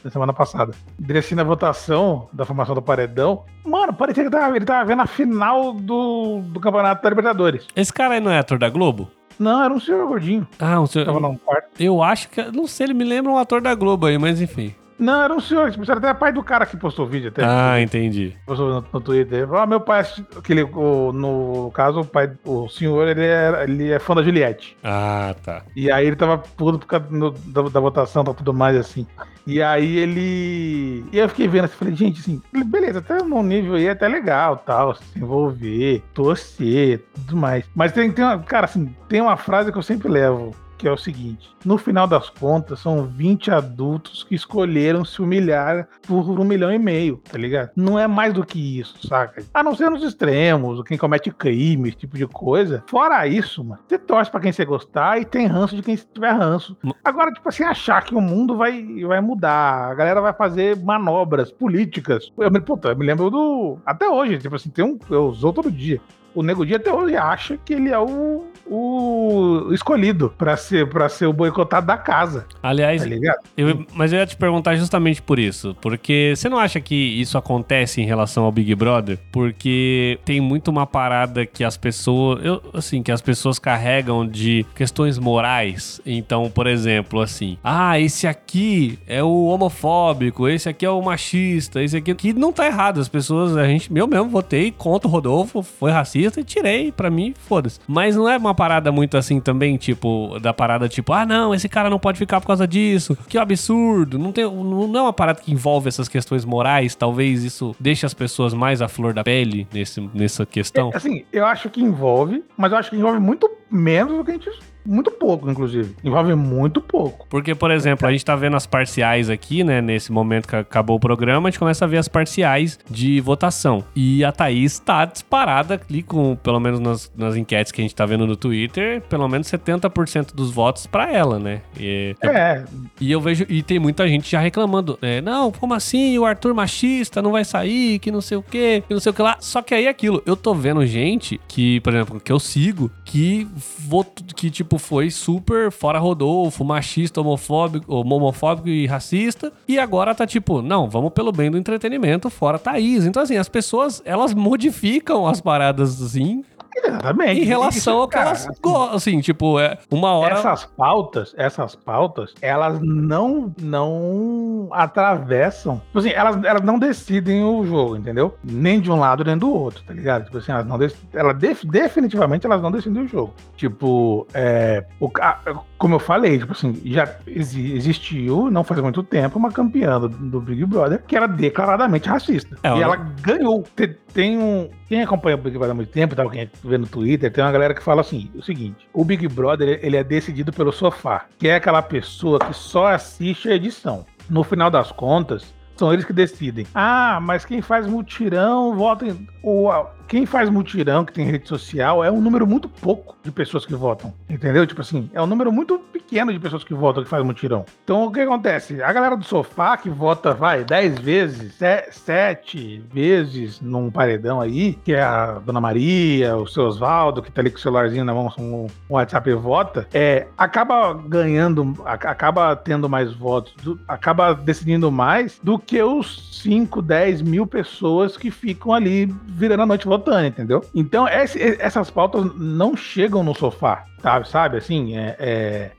da semana passada. Ele assistindo a votação da formação do Paredão. Mano, parecia que ele tava, ele tava vendo a final do, do Campeonato da Libertadores. Esse cara aí não é ator da Globo? Não, era um senhor gordinho. Ah, um senhor, Tava quarto. eu acho que, não sei, ele me lembra um ator da Globo aí, mas enfim. Não, era um senhor. Era até pai do cara que postou o vídeo até. Ah, entendi. postou no, no Twitter. Ah, meu pai, aquele, o, no caso, o pai, o senhor, ele é, ele é fã da Juliette. Ah, tá. E aí ele tava puto por causa no- da, da votação, tá tudo mais assim. E aí ele. E eu fiquei vendo assim, falei, gente, assim, beleza, até num nível aí é até legal, tal, se envolver, torcer, tudo mais. Mas tem, tem uma, cara, assim, tem uma frase que eu sempre levo. Que é o seguinte: no final das contas, são 20 adultos que escolheram se humilhar por um milhão e meio, tá ligado? Não é mais do que isso, saca? A não ser nos extremos, quem comete crime, esse tipo de coisa. Fora isso, mano, você torce pra quem você gostar e tem ranço de quem tiver ranço. Agora, tipo assim, achar que o mundo vai, vai mudar, a galera vai fazer manobras políticas. Eu me, puta, eu me lembro do. Até hoje, tipo assim, tem um. Eu usou todo dia. O Nego Dia até hoje acha que ele é o, o escolhido pra ser, pra ser o boicotado da casa, Aliás, tá eu- mas eu ia te perguntar justamente por isso. Porque você não acha que isso acontece em relação ao Big Brother? Porque tem muito uma parada que as pessoas. Eu, assim, que as pessoas carregam de questões morais. Então, por exemplo, assim, ah, esse aqui é o homofóbico, esse aqui é o machista, esse aqui. Que não tá errado. As pessoas, a gente, eu mesmo votei contra o Rodolfo, foi racista e tirei. Pra mim, foda-se. Mas não é uma parada muito assim também, tipo, da parada tipo, ah, não, esse cara não pode ficar por causa disso. Que absurdo. Não, tem, não é uma parada que envolve essas questões morais. Talvez isso deixe as pessoas mais à flor da pele nesse, nessa questão. Assim, eu acho que envolve, mas eu acho que envolve muito menos do que a gente. Muito pouco, inclusive. Envolve muito pouco. Porque, por exemplo, a gente tá vendo as parciais aqui, né? Nesse momento que acabou o programa, a gente começa a ver as parciais de votação. E a Thaís tá disparada ali com, pelo menos nas, nas enquetes que a gente tá vendo no Twitter, pelo menos 70% dos votos pra ela, né? E, É, e eu vejo, e tem muita gente já reclamando, né? Não, como assim? O Arthur machista não vai sair, que não sei o quê, que não sei o que lá. Só que aí é aquilo, eu tô vendo gente que, por exemplo, que eu sigo, que voto, que tipo foi super fora Rodolfo, machista, homofóbico, homofóbico e racista, e agora tá tipo, não, vamos pelo bem do entretenimento, fora Thaís. Então assim, as pessoas, elas modificam as paradas assim exatamente. em relação Isso, ao que cara, elas gostam, assim, tipo, é uma hora Essas pautas, essas pautas, elas não não atravessam. Tipo assim, elas, elas não decidem o jogo, entendeu? Nem de um lado nem do outro, tá ligado? Tipo assim, elas não ela def- definitivamente elas não decidem o jogo. Tipo, é, o, ca- como eu falei, tipo assim, já exi- existiu, não faz muito tempo, uma campeã do, do Big Brother que era declaradamente racista. É, e ela- ela ganhou. Te- Tem um. Quem acompanha o Big Brother há muito tempo, tá, quem vê no Twitter, tem uma galera que fala assim: o seguinte, o Big Brother ele é decidido pelo sofá, que é aquela pessoa que só assiste a edição. No final das contas, são eles que decidem. Ah, mas quem faz mutirão vota em. O, quem faz mutirão, que tem rede social, é um número muito pouco de pessoas que votam. Entendeu? Tipo assim, é um número muito pequeno de pessoas que votam que faz mutirão. Então o que acontece? A galera do sofá que vota, vai, 10 vezes, 7 vezes num paredão aí, que é a Dona Maria, o seu Oswaldo, que tá ali com o celularzinho na mão, um, um WhatsApp e vota, é, acaba ganhando, acaba tendo mais votos, acaba decidindo mais do que os 5, 10 mil pessoas que ficam ali virando a noite votando, entendeu? Então essas pautas não chegam no sofá, sabe? Sabe, assim, é- é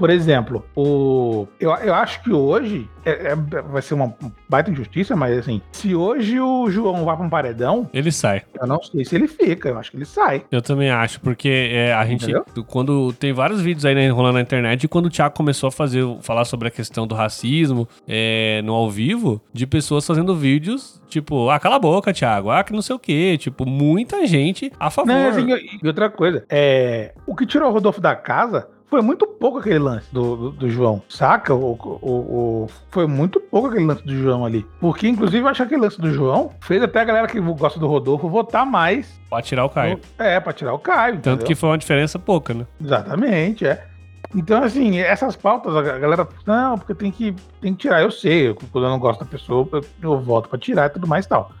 Por exemplo, o eu, eu acho que hoje é, é, vai ser uma baita injustiça, mas assim, se hoje o João vai para um paredão, ele sai. Eu não sei se ele fica, eu acho que ele sai. Eu também acho, porque é, a gente, Entendeu? quando tem vários vídeos aí né, rolando na internet, e quando o Thiago começou a fazer, falar sobre a questão do racismo é, no ao vivo, de pessoas fazendo vídeos, tipo, ah, cala a boca, Thiago, ah, que não sei o quê, tipo, muita gente a favor. Não, assim, e outra coisa, é, o que tirou o Rodolfo da casa foi muito pouco aquele lance do, do, do João, saca? O, o, o, foi muito pouco aquele lance do João ali. Porque, inclusive, eu acho que aquele lance do João fez até a galera que gosta do Rodolfo votar mais. Pra tirar o Caio. É, pra tirar o Caio. Tanto entendeu? que foi uma diferença pouca, né? Exatamente, é. Então, assim, essas pautas, a galera, não, porque tem que, tem que tirar. Eu sei, quando eu não gosto da pessoa, eu, eu voto pra tirar e tudo mais e tal.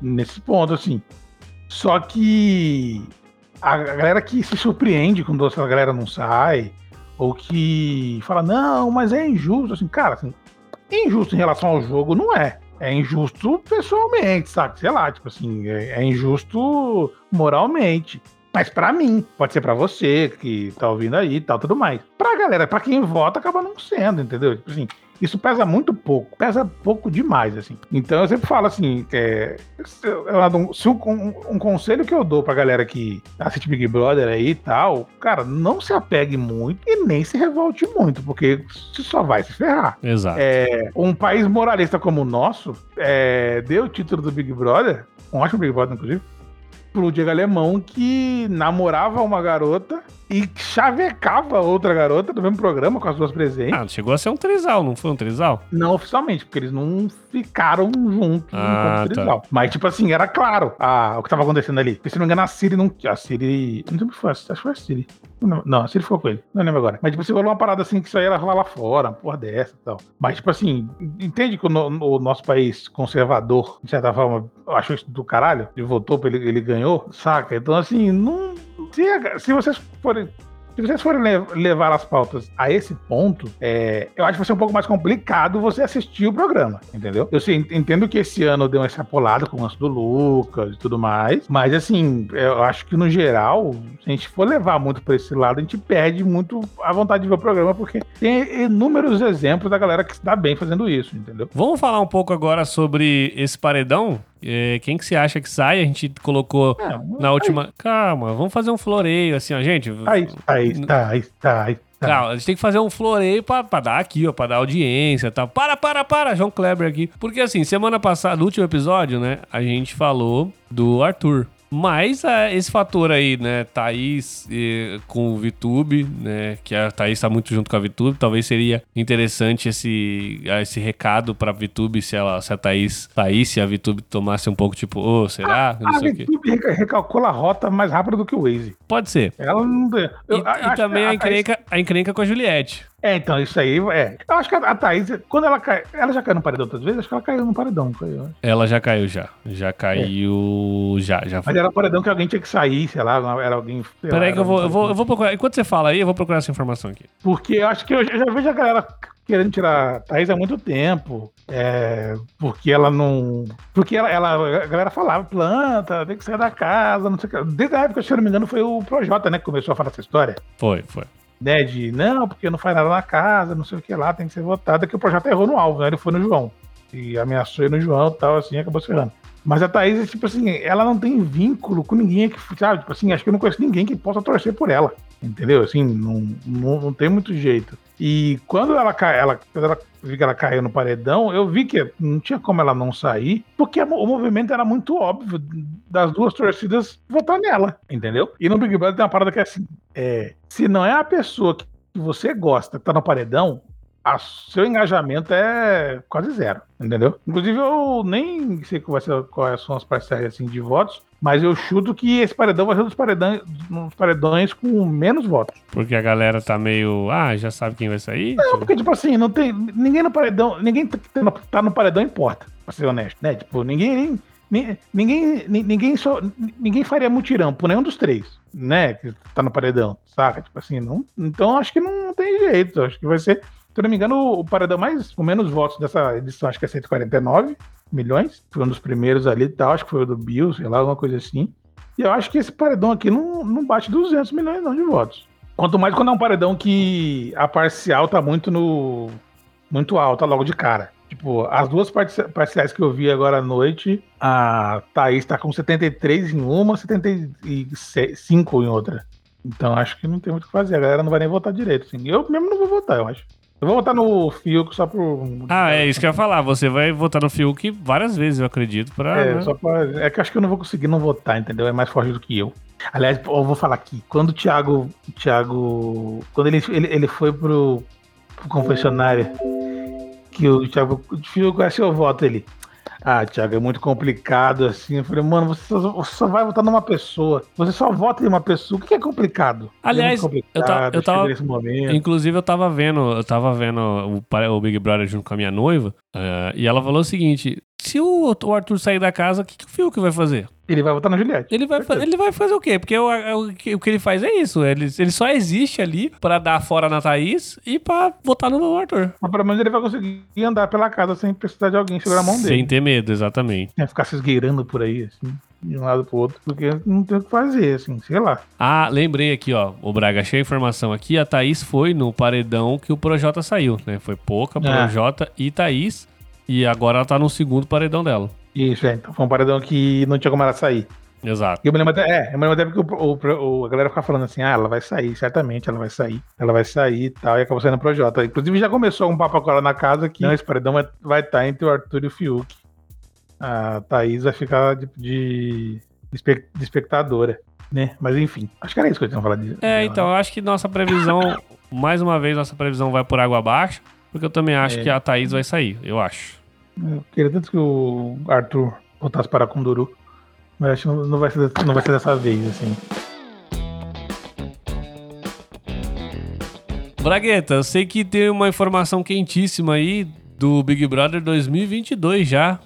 Nesse ponto, assim. Só que a galera que se surpreende quando essa galera não sai, ou que fala, não, mas é injusto, assim, cara, assim, injusto em relação ao jogo não é. É injusto pessoalmente, sabe? Sei lá, tipo assim, é, é injusto moralmente. Mas para mim, pode ser para você que tá ouvindo aí e tal, tudo mais. Pra galera, para quem vota, acaba não sendo, entendeu? Tipo assim, isso pesa muito pouco, pesa pouco demais, assim. Então eu sempre falo assim, é, se um, um, um, conselho que eu dou pra galera que assiste Big Brother aí e tal, cara, não se apegue muito e nem se revolte muito, porque você só vai se ferrar. Exato. É, um país moralista como o nosso é, deu o título do Big Brother, um ótimo Big Brother, inclusive, pro Diego Alemão que namorava uma garota e chavecava outra garota do mesmo programa com as duas presentes. Ah, chegou a ser um trisal, não foi um trisal? Não oficialmente, porque eles não ficaram juntos ah, no trisal. Tá. Mas, tipo assim, era claro ah, o que tava acontecendo ali. Porque, se não me engano, a Siri não. A Siri. Não sei que foi, acho que foi a Siri. Não, a Siri ficou com ele. Não lembro agora. Mas, tipo, você falou uma parada assim que isso aí era rolar lá fora, uma porra dessa e tal. Mas, tipo assim, entende que o, no, o, nosso país conservador, de certa forma, achou isso do caralho? Ele votou, ele, ele ganhou, saca? Então, assim, não se, se vocês forem se vocês forem levar as pautas a esse ponto, é, eu acho que vai ser um pouco mais complicado você assistir o programa, entendeu? Eu sei, entendo que esse ano deu uma extrapolada com o lance do Lucas e tudo mais, mas assim, eu acho que no geral, se a gente for levar muito para esse lado, a gente perde muito a vontade de ver o programa, porque tem inúmeros exemplos da galera que está bem fazendo isso, entendeu? Vamos falar um pouco agora sobre esse paredão? É, quem que você acha que sai? A gente colocou é, na última. Aí. Calma, vamos fazer um floreio assim, ó, gente. Aí, aí, tá, aí, tá, aí. Tá. Calma, a gente tem que fazer um floreio pra, pra dar aqui, ó, pra dar audiência e tal. Para, para, para, João Kleber aqui. Porque assim, semana passada, no último episódio, né, a gente falou do Arthur. Mas é, esse fator aí, né, Thaís e, com o VTube, né, que a Thaís está muito junto com a VTube, talvez seria interessante esse, esse recado para a VTube se, ela, se a Thaís saísse, a VTube tomasse um pouco tipo, ô, oh, será? A, a VTube recalcula a rota mais rápido do que o Waze. Pode ser. Ela não... Eu, e, e também a, a, encrenca, a encrenca com a Juliette. É, então, isso aí, é. Eu acho que a, Thaís, quando ela cai. Ela já caiu no paredão outras vezes? Acho que ela caiu no paredão. Foi, ela já caiu, já. Já caiu. É. Já, já foi. Mas era um paredão que alguém tinha que sair, sei lá, era alguém. Peraí, que eu vou, eu, vou, eu vou procurar. Enquanto você fala aí, eu vou procurar essa informação aqui. Porque eu acho que eu já vejo a galera querendo tirar a Thaís há muito tempo. É, porque ela não. Porque ela, ela, a galera falava, planta, tem que sair da casa, não sei o que. Desde a época, se eu não me engano, foi o Projota, né, que começou a falar essa história. Foi, foi né, de não, porque não faz nada na casa, não sei o que lá, tem que ser votado, que o projeto errou no alvo, né? Ele foi no João. E ameaçou no João e tal, assim, acabou se ferrando. Mas a Thaís, tipo assim, ela não tem vínculo com ninguém que, sabe, tipo assim, acho que eu não conheço ninguém que possa torcer por ela. Entendeu? Assim, não, não, não tem muito jeito. E quando ela, ela, quando ela vi que ela caiu no paredão, eu vi que não tinha como ela não sair, porque o movimento era muito óbvio das duas torcidas votar nela, entendeu? E no Big Brother tem uma parada que é assim: é, se não é a pessoa que você gosta que tá no paredão, a seu engajamento é quase zero, entendeu? Inclusive, eu nem sei quais são as parcelas assim, de votos, mas eu chuto que esse paredão vai ser um dos paredões, dos paredões com menos votos. Porque a galera tá meio. Ah, já sabe quem vai sair? Não, porque, tipo assim, não tem. Ninguém no paredão. Ninguém tá, tá no paredão importa, pra ser honesto, né? Tipo, ninguém. Ninguém, ninguém, só, ninguém faria mutirão por nenhum dos três, né? Que tá no paredão, saca? Tipo assim, não, então acho que não tem jeito. Acho que vai ser se eu não me engano, o paredão mais com menos votos dessa edição, acho que é 149 milhões. Foi um dos primeiros ali e tal, acho que foi o do Bill, sei lá, alguma coisa assim. E eu acho que esse paredão aqui não, não bate 200 milhões não de votos. Quanto mais quando é um paredão que a parcial tá muito no. muito alta logo de cara. Tipo, as duas parci- parciais que eu vi agora à noite, a Thaís tá com 73 em uma, 75 em outra. Então acho que não tem muito o que fazer. A galera não vai nem votar direito. Assim. Eu mesmo não vou votar, eu acho. Eu vou votar no Fiuk só por. Ah, é isso que eu ia falar. Você vai votar no Fiuk várias vezes, eu acredito, pra... É, né? só pra, é que eu acho que eu não vou conseguir não votar, entendeu? É mais forte do que eu. Aliás, eu vou falar aqui. Quando o Thiago. o Thiago. Quando ele, ele, ele foi pro, pro confessionário, que o Thiago. Fiuk, qual é seu voto? Ele. Ah, Thiago, é muito complicado assim. Eu falei, mano, você só, você só vai votar numa pessoa. Você só vota em uma pessoa. O que é complicado? Aliás, é muito eu ta- eu tava- chega nesse momento. Inclusive, eu tava vendo, eu tava vendo o, o Big Brother junto com a minha noiva, eh, e ela falou o seguinte: se o, o Arthur sair da casa, o que, que o Fiuk vai fazer? Ele vai votar na Juliette. Ele vai, ele vai fazer o quê? Porque o, o, que- o que ele faz é isso. Ele, ele só existe ali pra dar fora na Thaís e pra votar no Arthur. Mas pelo menos ele vai conseguir andar pela casa sem precisar de alguém segurar a mão dele. Sem ter medo, exatamente. Sem ficar se esgueirando por aí, assim, de um lado pro outro, porque não tem o que fazer, assim, sei lá. Ah, lembrei aqui, ó. O Braga, achei a informação aqui. A Thaís foi no paredão que o Projota saiu, né? Foi pouca, É. Projota e Thaís. E agora ela tá no segundo paredão dela. Isso, é, então foi um paredão que não tinha como ela sair. Exato. E eu me lembro até, é, eu me lembro até porque o, o- o- a galera ficava falando assim, ah, ela vai sair, certamente, ela vai sair, ela vai sair e tal, e acabou saindo pro Jota. Inclusive já começou um papo agora na casa que não, esse paredão vai, vai estar entre o Arthur e o Fiuk. A Thaís vai ficar de, de, de espe- de espectadora, né? Mas enfim, acho que era isso que eu tinha falado. de- É, então, eu acho que nossa previsão, mais uma vez, nossa previsão vai por água abaixo, porque eu também acho É. que a Thaís vai sair, eu acho. Eu queria tanto que o Arthur voltasse para Kunduru, mas acho que não, vai ser, não vai ser dessa vez, assim. Bragueta, eu sei que tem uma informação quentíssima aí do Big Brother 2022 já.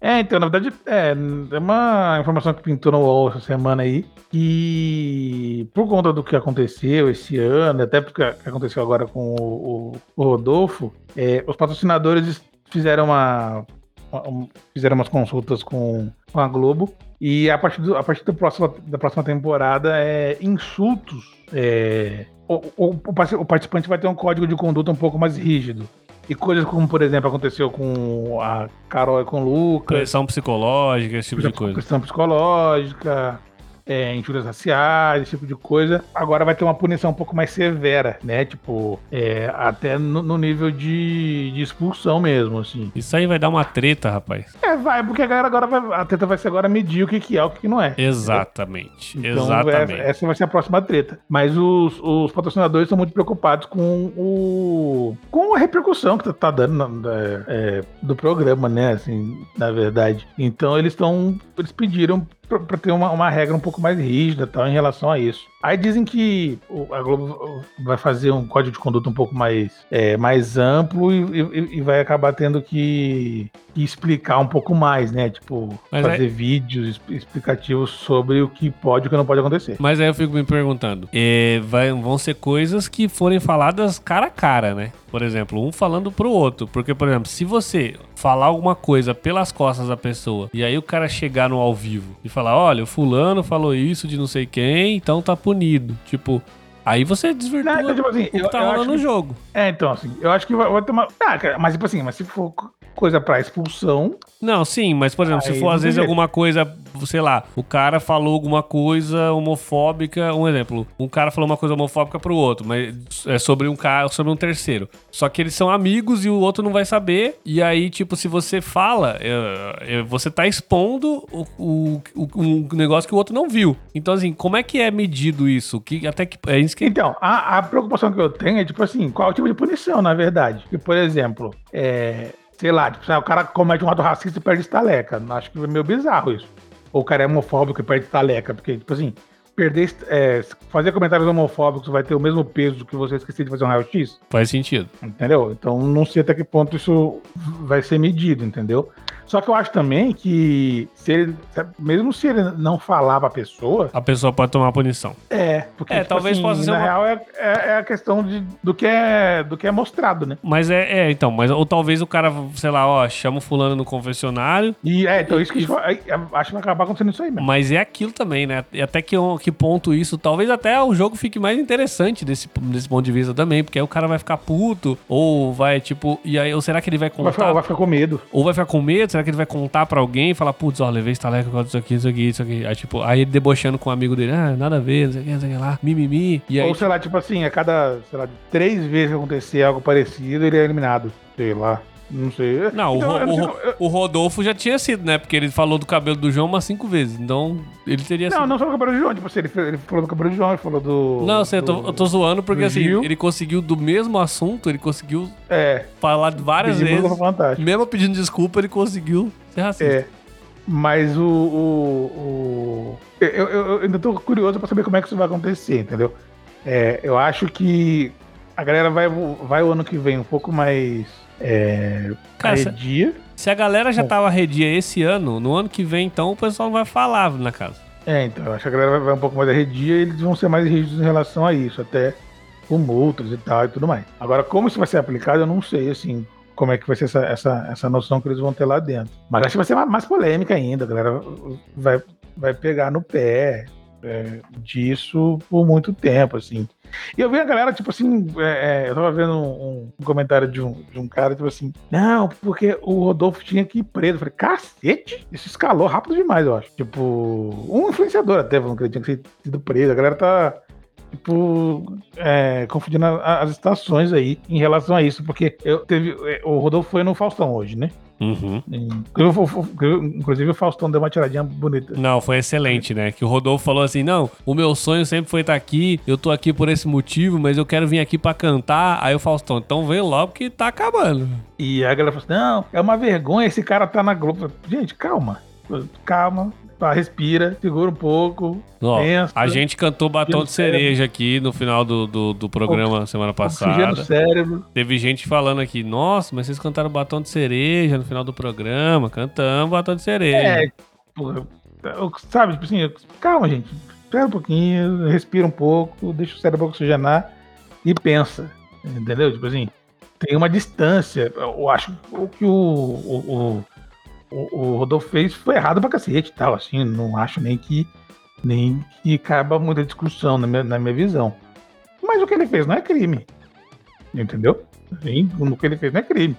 É, então, na verdade, é, é uma informação que pintou no UOL essa semana aí, que por conta do que aconteceu esse ano, até porque que aconteceu agora com o, o- o Rodolfo, é, os patrocinadores fizeram uma, uma- um- fizeram umas consultas com, com a Globo e a partir, do, a partir do próximo, da próxima temporada é insultos. é, o, o- o partic- o participante vai ter um código de conduta um pouco mais rígido. E coisas como, por exemplo, aconteceu com a Carol e com o Lucas, Pressão psicológica, esse tipo de coisa. questão psicológica, é, injúrias raciais, esse tipo de coisa. Agora vai ter uma punição um pouco mais severa, né? Tipo, é, até no, no nível de, de expulsão mesmo, assim. Isso aí vai dar uma treta, rapaz. É, vai, porque a galera agora vai. A treta vai ser agora medir o que, que é o que, que não é. Exatamente. Então, Exatamente. Essa, essa vai ser a próxima treta. Mas os, os patrocinadores estão muito preocupados com o com a repercussão que tá, tá dando na- da- é, do programa, né? Assim, na verdade. Então eles estão. Eles pediram pra ter uma, uma regra um pouco mais rígida tal, em relação a isso. Aí dizem que a Globo vai fazer um código de conduta um pouco mais, é, mais amplo e, e- e vai acabar tendo que, que explicar um pouco mais, né? Tipo, Mas fazer vídeos expl- explicativos sobre o que pode e o que não pode acontecer. Mas aí eu fico me perguntando, é, vai- vão ser coisas que forem faladas cara a cara, né? Por exemplo, um falando pro outro. Porque, por exemplo, se você falar alguma coisa pelas costas da pessoa e aí o cara chegar no ao vivo e falar, olha, o fulano falou isso de não sei quem, então tá punido. Tipo, aí você desvirtua Não, então, tipo assim, o que eu- tá eu rolando no que- jogo. É, então, assim, eu acho que vai, vai uma. Ah, cara, mas tipo assim, mas se for coisa pra expulsão, Não, sim, mas por exemplo, se for às vezes jeito. alguma coisa, sei lá, o cara falou alguma coisa homofóbica, um exemplo, um cara falou uma coisa homofóbica pro outro, mas é sobre um cara, sobre um terceiro. Só que eles são amigos e o outro não vai saber, e aí, tipo, se você fala, é, é, você tá expondo o, o- o- um negócio que o outro não viu. Então, assim, como é que é medido isso? Que, até que. É isso que. Então, a, a preocupação que eu tenho é, tipo assim, qual é o tipo de punição, na verdade? Porque, por exemplo, é, sei lá, tipo, o cara comete um ato racista e perde estaleca. Acho que é meio bizarro isso. Ou o cara é homofóbico e perde estaleca. Porque, tipo assim, perder, é, fazer comentários homofóbicos vai ter o mesmo peso que você esquecer de fazer um raio-x, Faz sentido. entendeu? Então, não sei até que ponto isso vai ser medido, entendeu? Só que eu acho também que se ele, mesmo se ele não falar pra pessoa, A pessoa pode tomar punição. é, porque É, talvez possa ser na uma- real é, é- é a questão de, do que é do que é mostrado, né? Mas é, é, então, mas ou talvez o cara, sei lá, ó, chama o fulano no confessionário, E é, então isso que aí, acho que vai acabar acontecendo isso aí mesmo. mas é aquilo também, né? E até que, que ponto isso, talvez até o jogo fique mais interessante desse, desse ponto de vista também, porque aí o cara vai ficar puto, ou vai, tipo, e aí, ou será que ele vai Vai contar... ficar, vai ficar com medo. Ou vai ficar com medo, será que ele vai contar pra alguém e falar, putz, ó, levei estaleca por causa disso aqui, isso aqui, isso aqui. Aí, tipo, aí ele debochando com um amigo dele, ah, nada a ver, não sei o que, não sei o que lá, mimimi. Ou sei lá, tipo assim, a cada, sei lá, três vezes que acontecer algo parecido, ele é eliminado. Sei lá. Não sei. Não, Então, o, Ro- sei o, eu- o Rodolfo já tinha sido, né? Porque ele falou do cabelo do João umas cinco vezes. Então, ele teria Não, sido. não só do cabelo de João, tipo assim, ele, ele falou do cabelo de João, ele falou do. Não, eu sei, eu tô, do- eu tô zoando porque do assim, Gil. ele conseguiu do mesmo assunto, ele conseguiu É, falar várias vezes. do. Mesmo pedindo desculpa, ele conseguiu ser racista. É. Mas o. o, o- eu, eu- eu ainda tô curioso pra saber como é que isso vai acontecer, entendeu? É, eu acho que a galera vai, vai o ano que vem um pouco mais. É, Cara, arredia. Se a galera já tava arredia esse ano, no ano que vem, então, o pessoal não vai falar na casa. É, então, eu acho que a galera vai, um pouco mais arredia e eles vão ser mais rígidos em relação a isso, até com multas e tal e tudo mais. Agora, como isso vai ser aplicado, eu não sei, assim, como é que vai ser essa, essa, essa noção que eles vão ter lá dentro. Mas acho que vai ser mais, mais polêmica ainda, a galera vai, vai pegar no pé é, disso por muito tempo, assim. E eu vi a galera, tipo assim, é, é, eu tava vendo um, um comentário de um, de um cara, tipo assim, não, porque o Rodolfo tinha que ir preso. Eu falei, cacete, isso escalou rápido demais, eu acho. Tipo, um influenciador até falando que ele tinha que sido preso. A galera tá, tipo, é, confundindo as estações aí em relação a isso, porque eu teve, é, o Rodolfo foi no Faustão hoje, né? Uhum. Inclusive, o- Faustão deu uma tiradinha bonita. Não, foi excelente, né? Que o Rodolfo falou assim: não, o meu sonho sempre foi estar aqui, eu tô aqui por esse motivo, mas eu quero vir aqui pra cantar. Aí o Faustão, então vem logo que tá acabando. E a galera falou assim: não, é uma vergonha esse cara tá na Globo. Gente, calma. Calma. Tá, respira, segura um pouco. Ó, pensa, a gente cantou Batom de Cereja aqui no final do, do, do programa semana Oxigênio no passada. cérebro. Teve gente falando aqui, nossa, mas vocês cantaram Batom de Cereja no final do programa. Cantamos Batom de Cereja. É, porra, sabe, tipo assim, eu- calma, gente. Espera um pouquinho, respira um pouco, deixa o cérebro oxigenar e pensa. Entendeu? Tipo assim, tem uma distância. Eu acho que o que o, o, o, o Rodolfo fez foi errado pra cacete e tal. Assim, não acho nem que nem que caiba muita discussão na minha, na minha visão. Mas o que ele fez não é crime. Entendeu? O que ele fez não é crime.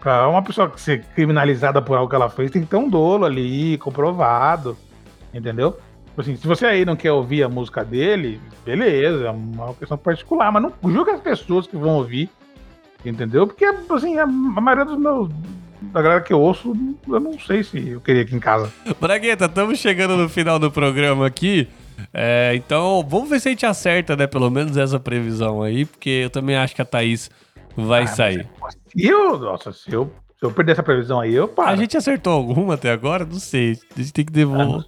Pra uma pessoa ser criminalizada por algo que ela fez, tem que ter um dolo ali, comprovado. Entendeu? Tipo Assim, se você aí não quer ouvir a música dele, beleza, é uma questão particular, mas não julga as pessoas que vão ouvir. Entendeu? Porque, assim, a maioria dos meus. Da galera que eu ouço, eu não sei se eu queria aqui em casa. Bragueta, estamos chegando no final do programa aqui. É, então, vamos ver se a gente acerta, né? Pelo menos essa previsão aí, porque eu também acho que a Thaís vai Ah, sair. Se eu, nossa, se eu, se eu perder essa previsão aí, eu paro. A gente acertou alguma até agora? Não sei. A gente tem que devolver.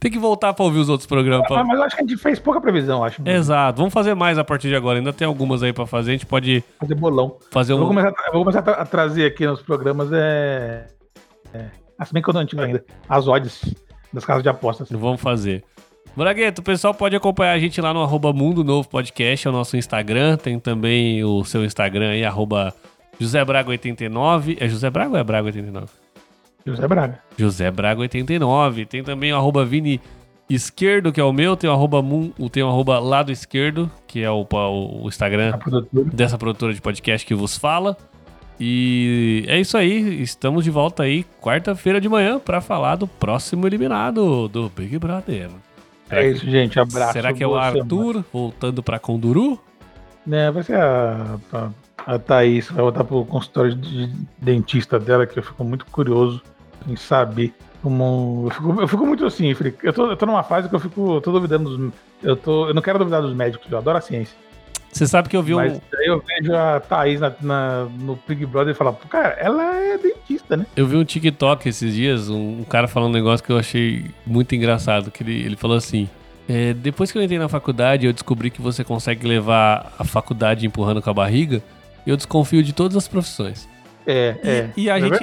Tem que voltar pra ouvir os outros programas. pra- mas, mas eu acho que a gente fez pouca previsão, acho. Exato. Vamos fazer mais a partir de agora. Ainda tem algumas aí pra fazer. A gente pode Fazer bolão. fazer Eu vou um. começar, vou começar a tra- a trazer aqui nos programas é. é ah, se bem que eu não antigo ainda. As odds das casas de apostas. Vamos fazer. Bragueta, o pessoal pode acompanhar a gente lá no arroba Mundo Novo Podcast, é o nosso Instagram. Tem também o seu Instagram aí, arroba José Braga89. É José Braga ou é Braga89? José Braga. José Braga89. Tem também o arroba Vini Esquerdo, que é o meu. Tem o arroba, Moon, tem o arroba Lado Esquerdo, que é o, o Instagram produtora. dessa produtora de podcast que vos fala. E é isso aí, estamos de volta aí quarta-feira de manhã para falar do próximo eliminado do Big Brother. Será É que- isso, gente. Abraço. Será que é o Arthur voltando pra Conduru? semana. É, vai ser a, a, a Thaís, vai voltar pro consultório de dentista dela, que eu fico muito curioso em saber como. Eu fico, eu fico muito assim. Eu tô, eu tô numa fase que eu fico. Eu tô duvidando dos. Eu, tô, eu não quero duvidar dos médicos, eu adoro a ciência. Você sabe que eu vi Mas um, eu vejo a Thaís na, na- no Big Brother e falo, "Pô, cara, ela é dentista, né? eu vi um TikTok esses dias, um, um cara falando um negócio que eu achei muito engraçado, que ele, ele falou assim, "É, depois que eu entrei na faculdade, eu descobri que você consegue levar a faculdade empurrando com a barriga, eu desconfio de todas as profissões. É, é. E, e a É gente,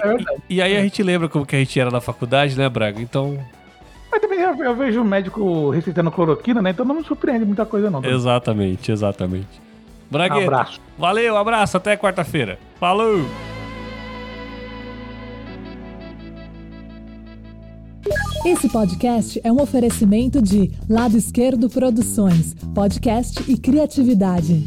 e, e aí a gente lembra como que a gente era na faculdade, né, Braga? Então, Mas também eu, eu vejo o médico receitando cloroquina, né? Então não me surpreende muita coisa, não. exatamente, exatamente. Um Bragueta, abraço. valeu, abraço, até quarta-feira. Falou! Esse podcast é um oferecimento de Lado Esquerdo Produções, podcast e criatividade.